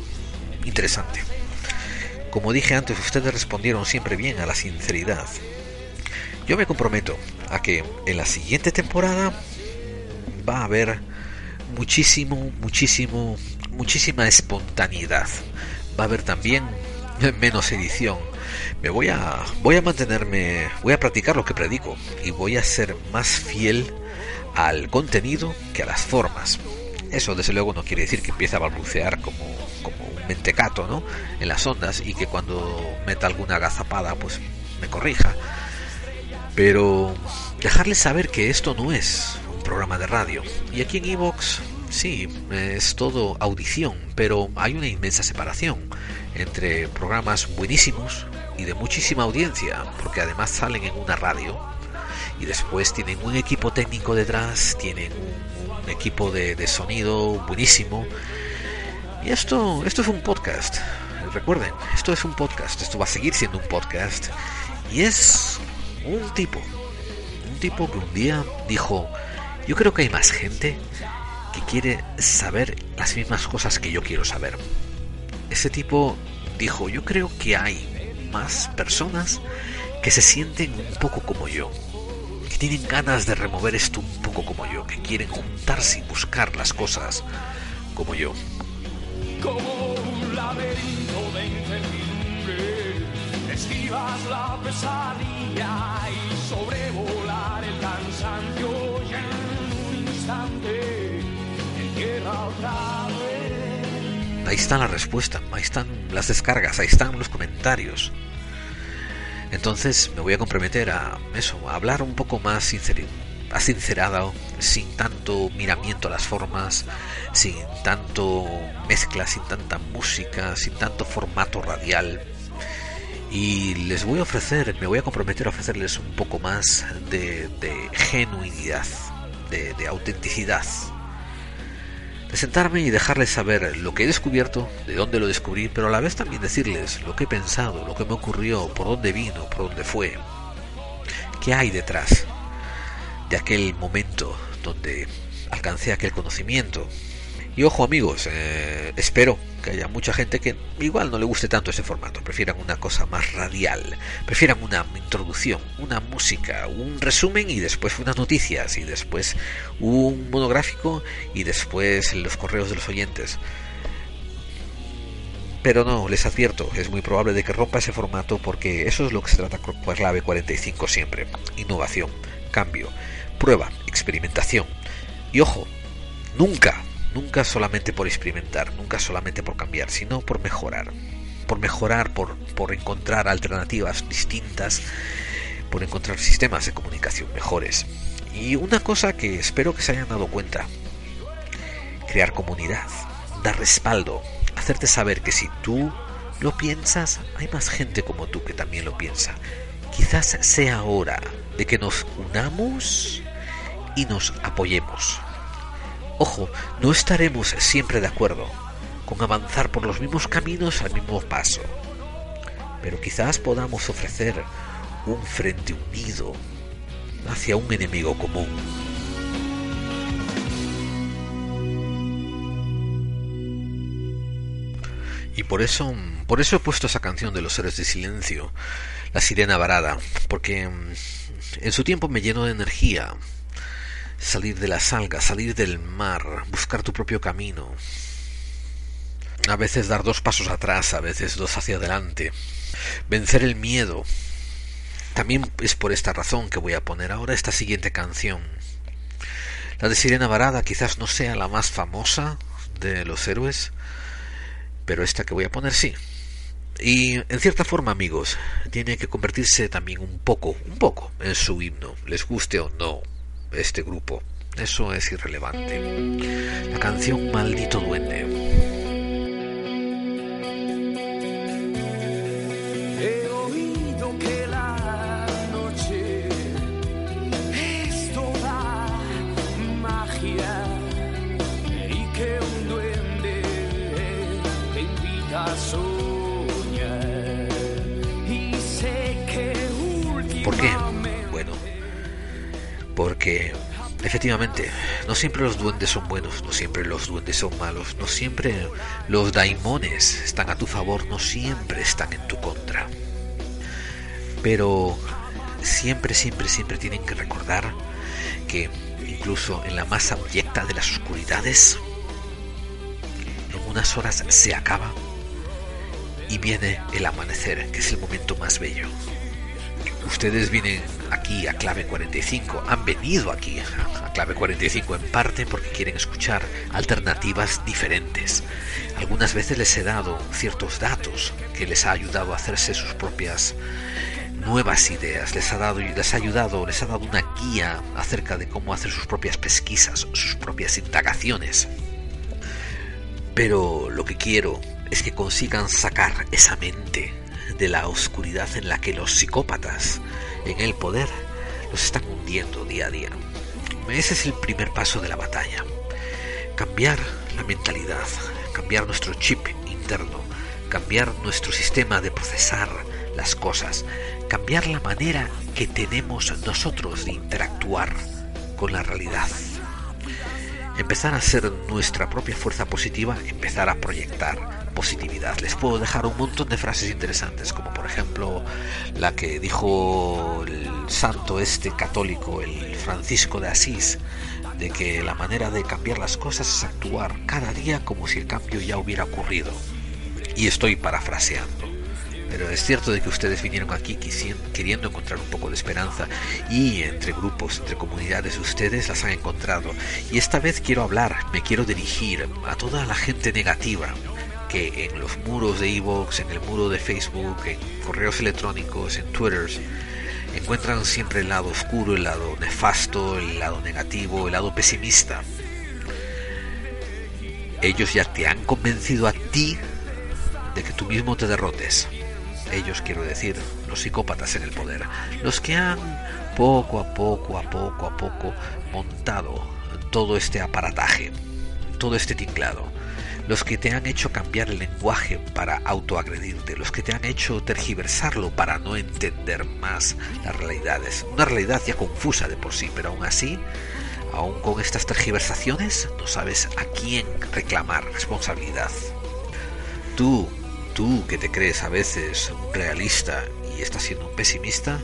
interesante. Como dije antes, ustedes respondieron siempre bien a la sinceridad. Yo me comprometo a que en la siguiente temporada va a haber muchísimo, muchísimo, muchísima espontaneidad. Va a haber también menos edición. Me voy a voy a mantenerme, voy a practicar lo que predico y voy a ser más fiel al contenido que a las formas. Eso desde luego no quiere decir que empiece a balbucear como, un mentecato, ¿no? En las ondas y que cuando meta alguna agazapada pues me corrija. Pero dejarles saber que esto no es un programa de radio. Y aquí en Evox, sí, es todo audición, pero hay una inmensa separación entre programas buenísimos y de muchísima audiencia, porque además salen en una radio y después tienen un equipo técnico detrás, tienen un, equipo de, de, sonido buenísimo. Y esto, esto es un podcast. Recuerden, esto es un podcast, esto va a seguir siendo un podcast. Y es un tipo, un tipo que un día dijo, yo creo que hay más gente que quiere saber las mismas cosas que yo quiero saber. Ese tipo dijo, yo creo que hay más personas que se sienten un poco como yo, que tienen ganas de remover esto un poco como yo, que quieren juntarse y buscar las cosas como yo. Como un laberinto de incertidumbre, esquivas la pesadilla y sobrevolar el cansancio y en un instante entierra otra vez. Ahí está la respuesta, ahí están las descargas, ahí están los comentarios. Entonces me voy a comprometer a eso, a hablar un poco más sincero, sin tanto miramiento a las formas, sin tanto mezcla, sin tanta música, sin tanto formato radial. Y les voy a ofrecer, me voy a comprometer a ofrecerles un poco más de, genuinidad, de autenticidad. De sentarme y dejarles saber lo que he descubierto, de dónde lo descubrí, pero a la vez también decirles lo que he pensado, lo que me ocurrió, por dónde vino, por dónde fue, qué hay detrás de aquel momento donde alcancé aquel conocimiento. Y ojo amigos, eh, espero que haya mucha gente que igual no le guste tanto ese formato, prefieran una cosa más radial, prefieran una introducción, una música, un resumen y después unas noticias y después un monográfico y después los correos de los oyentes. Pero no, les advierto, es muy probable de que rompa ese formato porque eso es lo que se trata con clave 45 siempre. Innovación, cambio, prueba, experimentación. Y ojo, nunca, nunca solamente por experimentar, nunca solamente por cambiar, sino por mejorar. Por mejorar, por, por encontrar alternativas distintas, por encontrar sistemas de comunicación mejores. Y una cosa que espero que se hayan dado cuenta, crear comunidad, dar respaldo, hacerte saber que si tú lo piensas, hay más gente como tú que también lo piensa. Quizás sea hora de que nos unamos y nos apoyemos. Ojo, no estaremos siempre de acuerdo con avanzar por los mismos caminos al mismo paso, pero quizás podamos ofrecer un frente unido hacia un enemigo común. Y por eso, por eso he puesto esa canción de los héroes de silencio, La sirena varada, porque en su tiempo me llenó de energía, salir de las algas, salir del mar, buscar tu propio camino. A veces dar dos pasos atrás, a veces dos hacia adelante. Vencer el miedo. También es por esta razón que voy a poner ahora esta siguiente canción. La de Sirena Varada quizás no sea la más famosa de los héroes, pero esta que voy a poner sí. Y en cierta forma, amigos, tiene que convertirse también un poco, un poco en su himno, les guste o no este grupo. Eso es irrelevante. La canción Maldito Duende. Porque efectivamente, no siempre los duendes son buenos, no siempre los duendes son malos, no siempre los daimones están a tu favor, no siempre están en tu contra. Pero siempre, siempre, siempre tienen que recordar que incluso en la más abyecta de las oscuridades, en unas horas se acaba y viene el amanecer, que es el momento más bello. Ustedes vienen aquí a Clave 45, han venido aquí a Clave 45 en parte porque quieren escuchar alternativas diferentes. Algunas veces les he dado ciertos datos que les ha ayudado a hacerse sus propias nuevas ideas, les ha dado les ha ayudado, les ha dado una guía acerca de cómo hacer sus propias pesquisas, sus propias indagaciones. Pero lo que quiero es que consigan sacar esa mente de la oscuridad en la que los psicópatas en el poder los están hundiendo día a día. Ese es el primer paso de la batalla. Cambiar la mentalidad, cambiar nuestro chip interno, cambiar nuestro sistema de procesar las cosas, cambiar la manera que tenemos nosotros de interactuar con la realidad. Empezar a ser nuestra propia fuerza positiva, empezar a proyectar positividad. Les puedo dejar un montón de frases interesantes, como por ejemplo la que dijo el santo este católico, el Francisco de Asís, de que la manera de cambiar las cosas es actuar cada día como si el cambio ya hubiera ocurrido. Y estoy parafraseando. Pero es cierto de que ustedes vinieron aquí queriendo encontrar un poco de esperanza y entre grupos, entre comunidades de ustedes las han encontrado. Y esta vez quiero hablar, me quiero dirigir a toda la gente negativa que en los muros de Evox, en el muro de Facebook, en correos electrónicos, en Twitter, encuentran siempre el lado oscuro, el lado nefasto, el lado negativo, el lado pesimista. Ellos ya te han convencido a ti de que tú mismo te derrotes ellos quiero decir, los psicópatas en el poder, los que han poco a poco, a poco a poco montado todo este aparataje, todo este tinglado, los que te han hecho cambiar el lenguaje para autoagredirte, los que te han hecho tergiversarlo para no entender más las realidades, una realidad ya confusa de por sí, pero aún así, aún con estas tergiversaciones, no sabes a quién reclamar responsabilidad. Tú, tú que te crees a veces un realista y estás siendo un pesimista,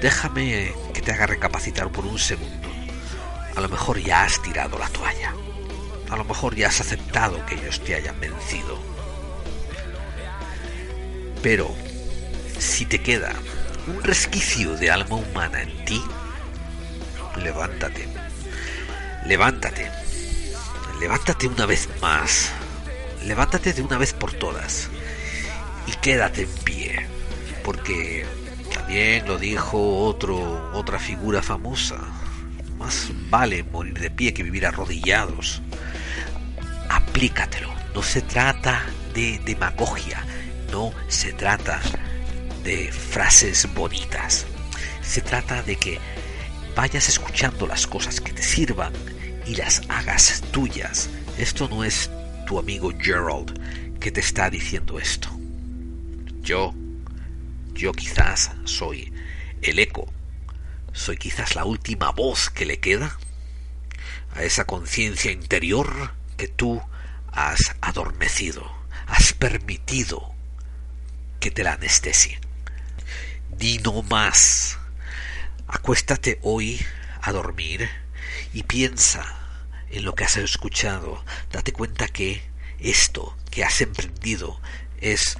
déjame que te haga recapacitar por un segundo. A lo mejor ya has tirado la toalla. A lo mejor ya has aceptado que ellos te hayan vencido. Pero si te queda un resquicio de alma humana en ti, levántate. Levántate. Levántate una vez más levántate de una vez por todas y quédate en pie, porque también lo dijo otro, otra figura famosa, más vale morir de pie que vivir arrodillados. Aplícatelo, no se trata de demagogia, no se trata de frases bonitas, se trata de que vayas escuchando las cosas que te sirvan y las hagas tuyas. Esto no es tu amigo Gerald que te está diciendo esto. Yo, yo quizás soy el eco, soy quizás la última voz que le queda a esa conciencia interior que tú has adormecido, has permitido que te la anestesie. Di no más. Acuéstate hoy a dormir y piensa en lo que has escuchado, date cuenta que esto que has emprendido es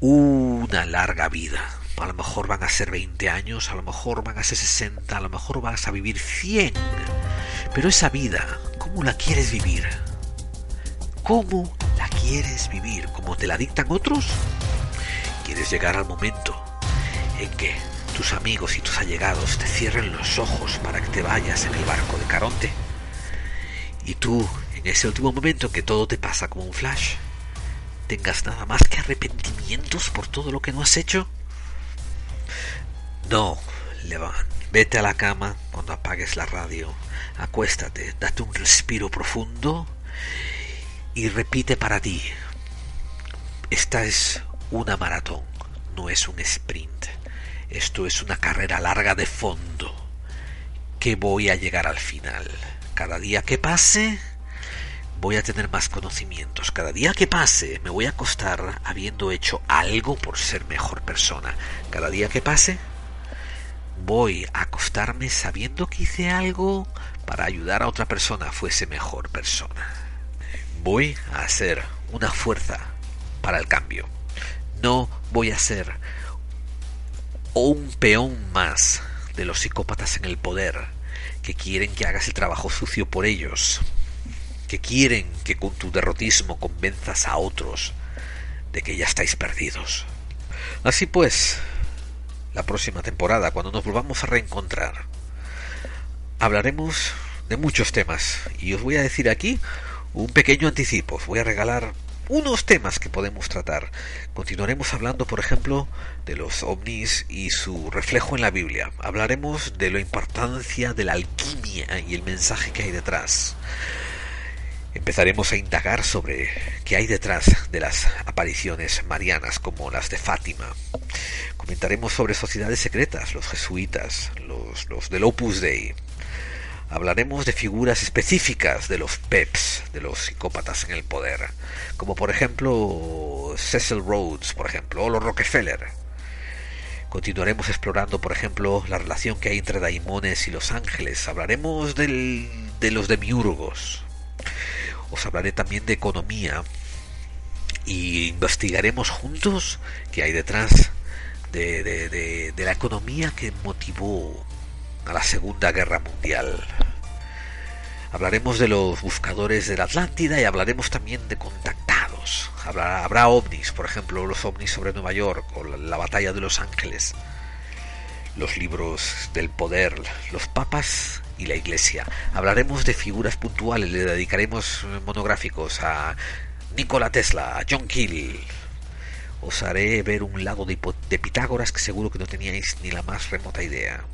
una larga vida. A lo mejor van a ser 20 años, a lo mejor van a ser 60, a lo mejor vas a vivir 100. Pero esa vida, ¿cómo la quieres vivir? ¿Cómo la quieres vivir? ¿Como te la dictan otros? ¿Quieres llegar al momento en que tus amigos y tus allegados te cierren los ojos para que te vayas en el barco de Caronte? y tú, en ese último momento que todo te pasa como un flash, tengas nada más que arrepentimientos por todo lo que no has hecho? No, Levan, vete a la cama cuando apagues la radio, acuéstate, date un respiro profundo y repite para ti. esta es una maratón, no es un sprint. Esto es una carrera larga de fondo. Que voy a llegar al final. Cada día que pase, voy a tener más conocimientos. Cada día que pase, me voy a acostar habiendo hecho algo por ser mejor persona. Cada día que pase, voy a acostarme sabiendo que hice algo para ayudar a otra persona fuese mejor persona. Voy a ser una fuerza para el cambio. No voy a ser un peón más de los psicópatas en el poder que quieren que hagas el trabajo sucio por ellos, que quieren que con tu derrotismo convenzas a otros de que ya estáis perdidos. Así pues, la próxima temporada, cuando nos volvamos a reencontrar, hablaremos de muchos temas y os voy a decir aquí un pequeño anticipo. Voy a regalar unos temas que podemos tratar. Continuaremos hablando, por ejemplo, de los ovnis y su reflejo en la Biblia. Hablaremos de la importancia de la alquimia y el mensaje que hay detrás. Empezaremos a indagar sobre qué hay detrás de las apariciones marianas como las de Fátima. Comentaremos sobre sociedades secretas, los jesuitas, los, los del Opus Dei. Hablaremos de figuras específicas de los PEPs, de los psicópatas en el poder, como por ejemplo Cecil Rhodes, por ejemplo, o los Rockefeller. Continuaremos explorando, por ejemplo, la relación que hay entre daimones y los ángeles. Hablaremos de los demiurgos. Os hablaré también de economía y investigaremos juntos qué hay detrás de, de, de, la economía que motivó a la Segunda Guerra Mundial. Hablaremos de los buscadores de la Atlántida y hablaremos también de contactados. Habrá, ovnis, por ejemplo, los ovnis sobre Nueva York o la, la batalla de Los Ángeles. Los libros del poder, los papas y la iglesia. Hablaremos de figuras puntuales, le dedicaremos monográficos a Nikola Tesla, a John Keel. Os haré ver un lado de, de Pitágoras que seguro que no teníais ni la más remota idea.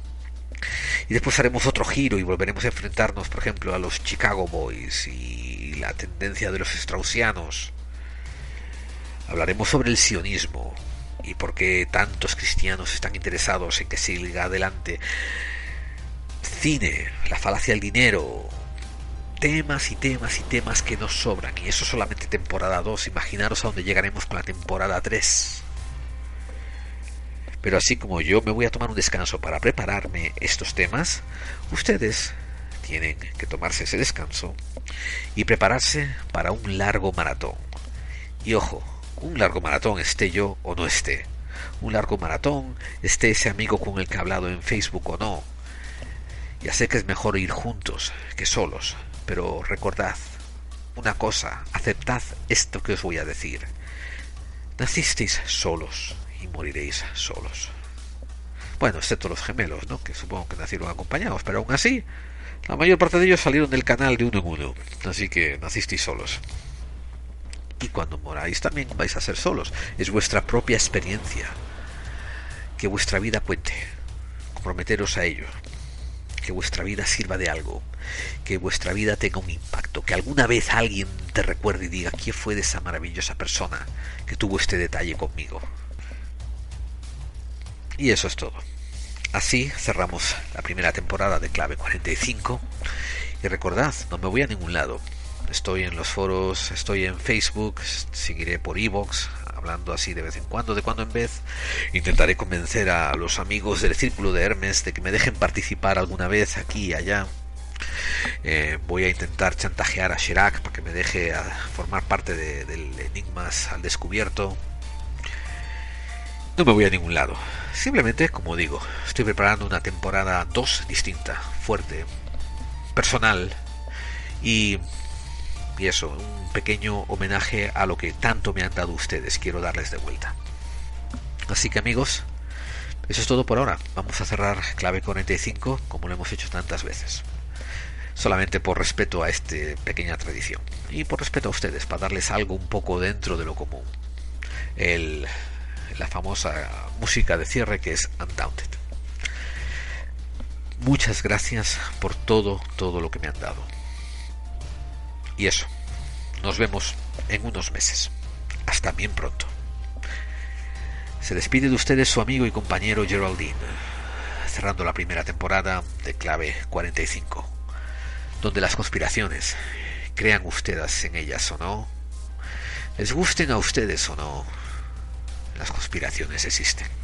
Y después haremos otro giro y volveremos a enfrentarnos, por ejemplo, a los Chicago Boys y la tendencia de los straussianos. Hablaremos sobre el sionismo y por qué tantos cristianos están interesados en que siga adelante. Cine, la falacia del dinero, temas y temas y temas que nos sobran. Y eso solamente temporada 2. Imaginaros a dónde llegaremos con la temporada 3. Pero así como yo me voy a tomar un descanso para prepararme estos temas, ustedes tienen que tomarse ese descanso y prepararse para un largo maratón. Y ojo, un largo maratón esté yo o no esté. Un largo maratón esté ese amigo con el que he hablado en Facebook o no. Ya sé que es mejor ir juntos que solos, pero recordad una cosa, aceptad esto que os voy a decir. Nacisteis solos y moriréis solos. Bueno, excepto los gemelos, ¿no? Que supongo que nacieron acompañados, pero aún así, la mayor parte de ellos salieron del canal de uno en uno, así que nacisteis solos. Y cuando moráis también vais a ser solos. Es vuestra propia experiencia. Que vuestra vida cuente. Comprometeros a ello. Que vuestra vida sirva de algo. Que vuestra vida tenga un impacto. Que alguna vez alguien te recuerde y diga quién fue de esa maravillosa persona que tuvo este detalle conmigo. Y eso es todo. Así cerramos la primera temporada de Clave 45. Y recordad, no me voy a ningún lado. Estoy en los foros, estoy en Facebook, seguiré por Evox, hablando así de vez en cuando, de cuando en vez. Intentaré convencer a los amigos del Círculo de Hermes de que me dejen participar alguna vez aquí y allá. Eh, voy a intentar chantajear a Chirac para que me deje a formar parte de, del Enigmas al descubierto. No me voy a ningún lado. Simplemente, como digo, estoy preparando una temporada 2 distinta, fuerte, personal y, y eso, un pequeño homenaje a lo que tanto me han dado ustedes. Quiero darles de vuelta. Así que amigos, eso es todo por ahora. Vamos a cerrar clave 45 como lo hemos hecho tantas veces. Solamente por respeto a esta pequeña tradición. Y por respeto a ustedes, para darles algo un poco dentro de lo común. El la famosa música de cierre que es Undaunted. Muchas gracias por todo, todo lo que me han dado. Y eso, nos vemos en unos meses. Hasta bien pronto. Se despide de ustedes su amigo y compañero Geraldine, cerrando la primera temporada de Clave 45, donde las conspiraciones, crean ustedes en ellas o no, les gusten a ustedes o no, las conspiraciones existen.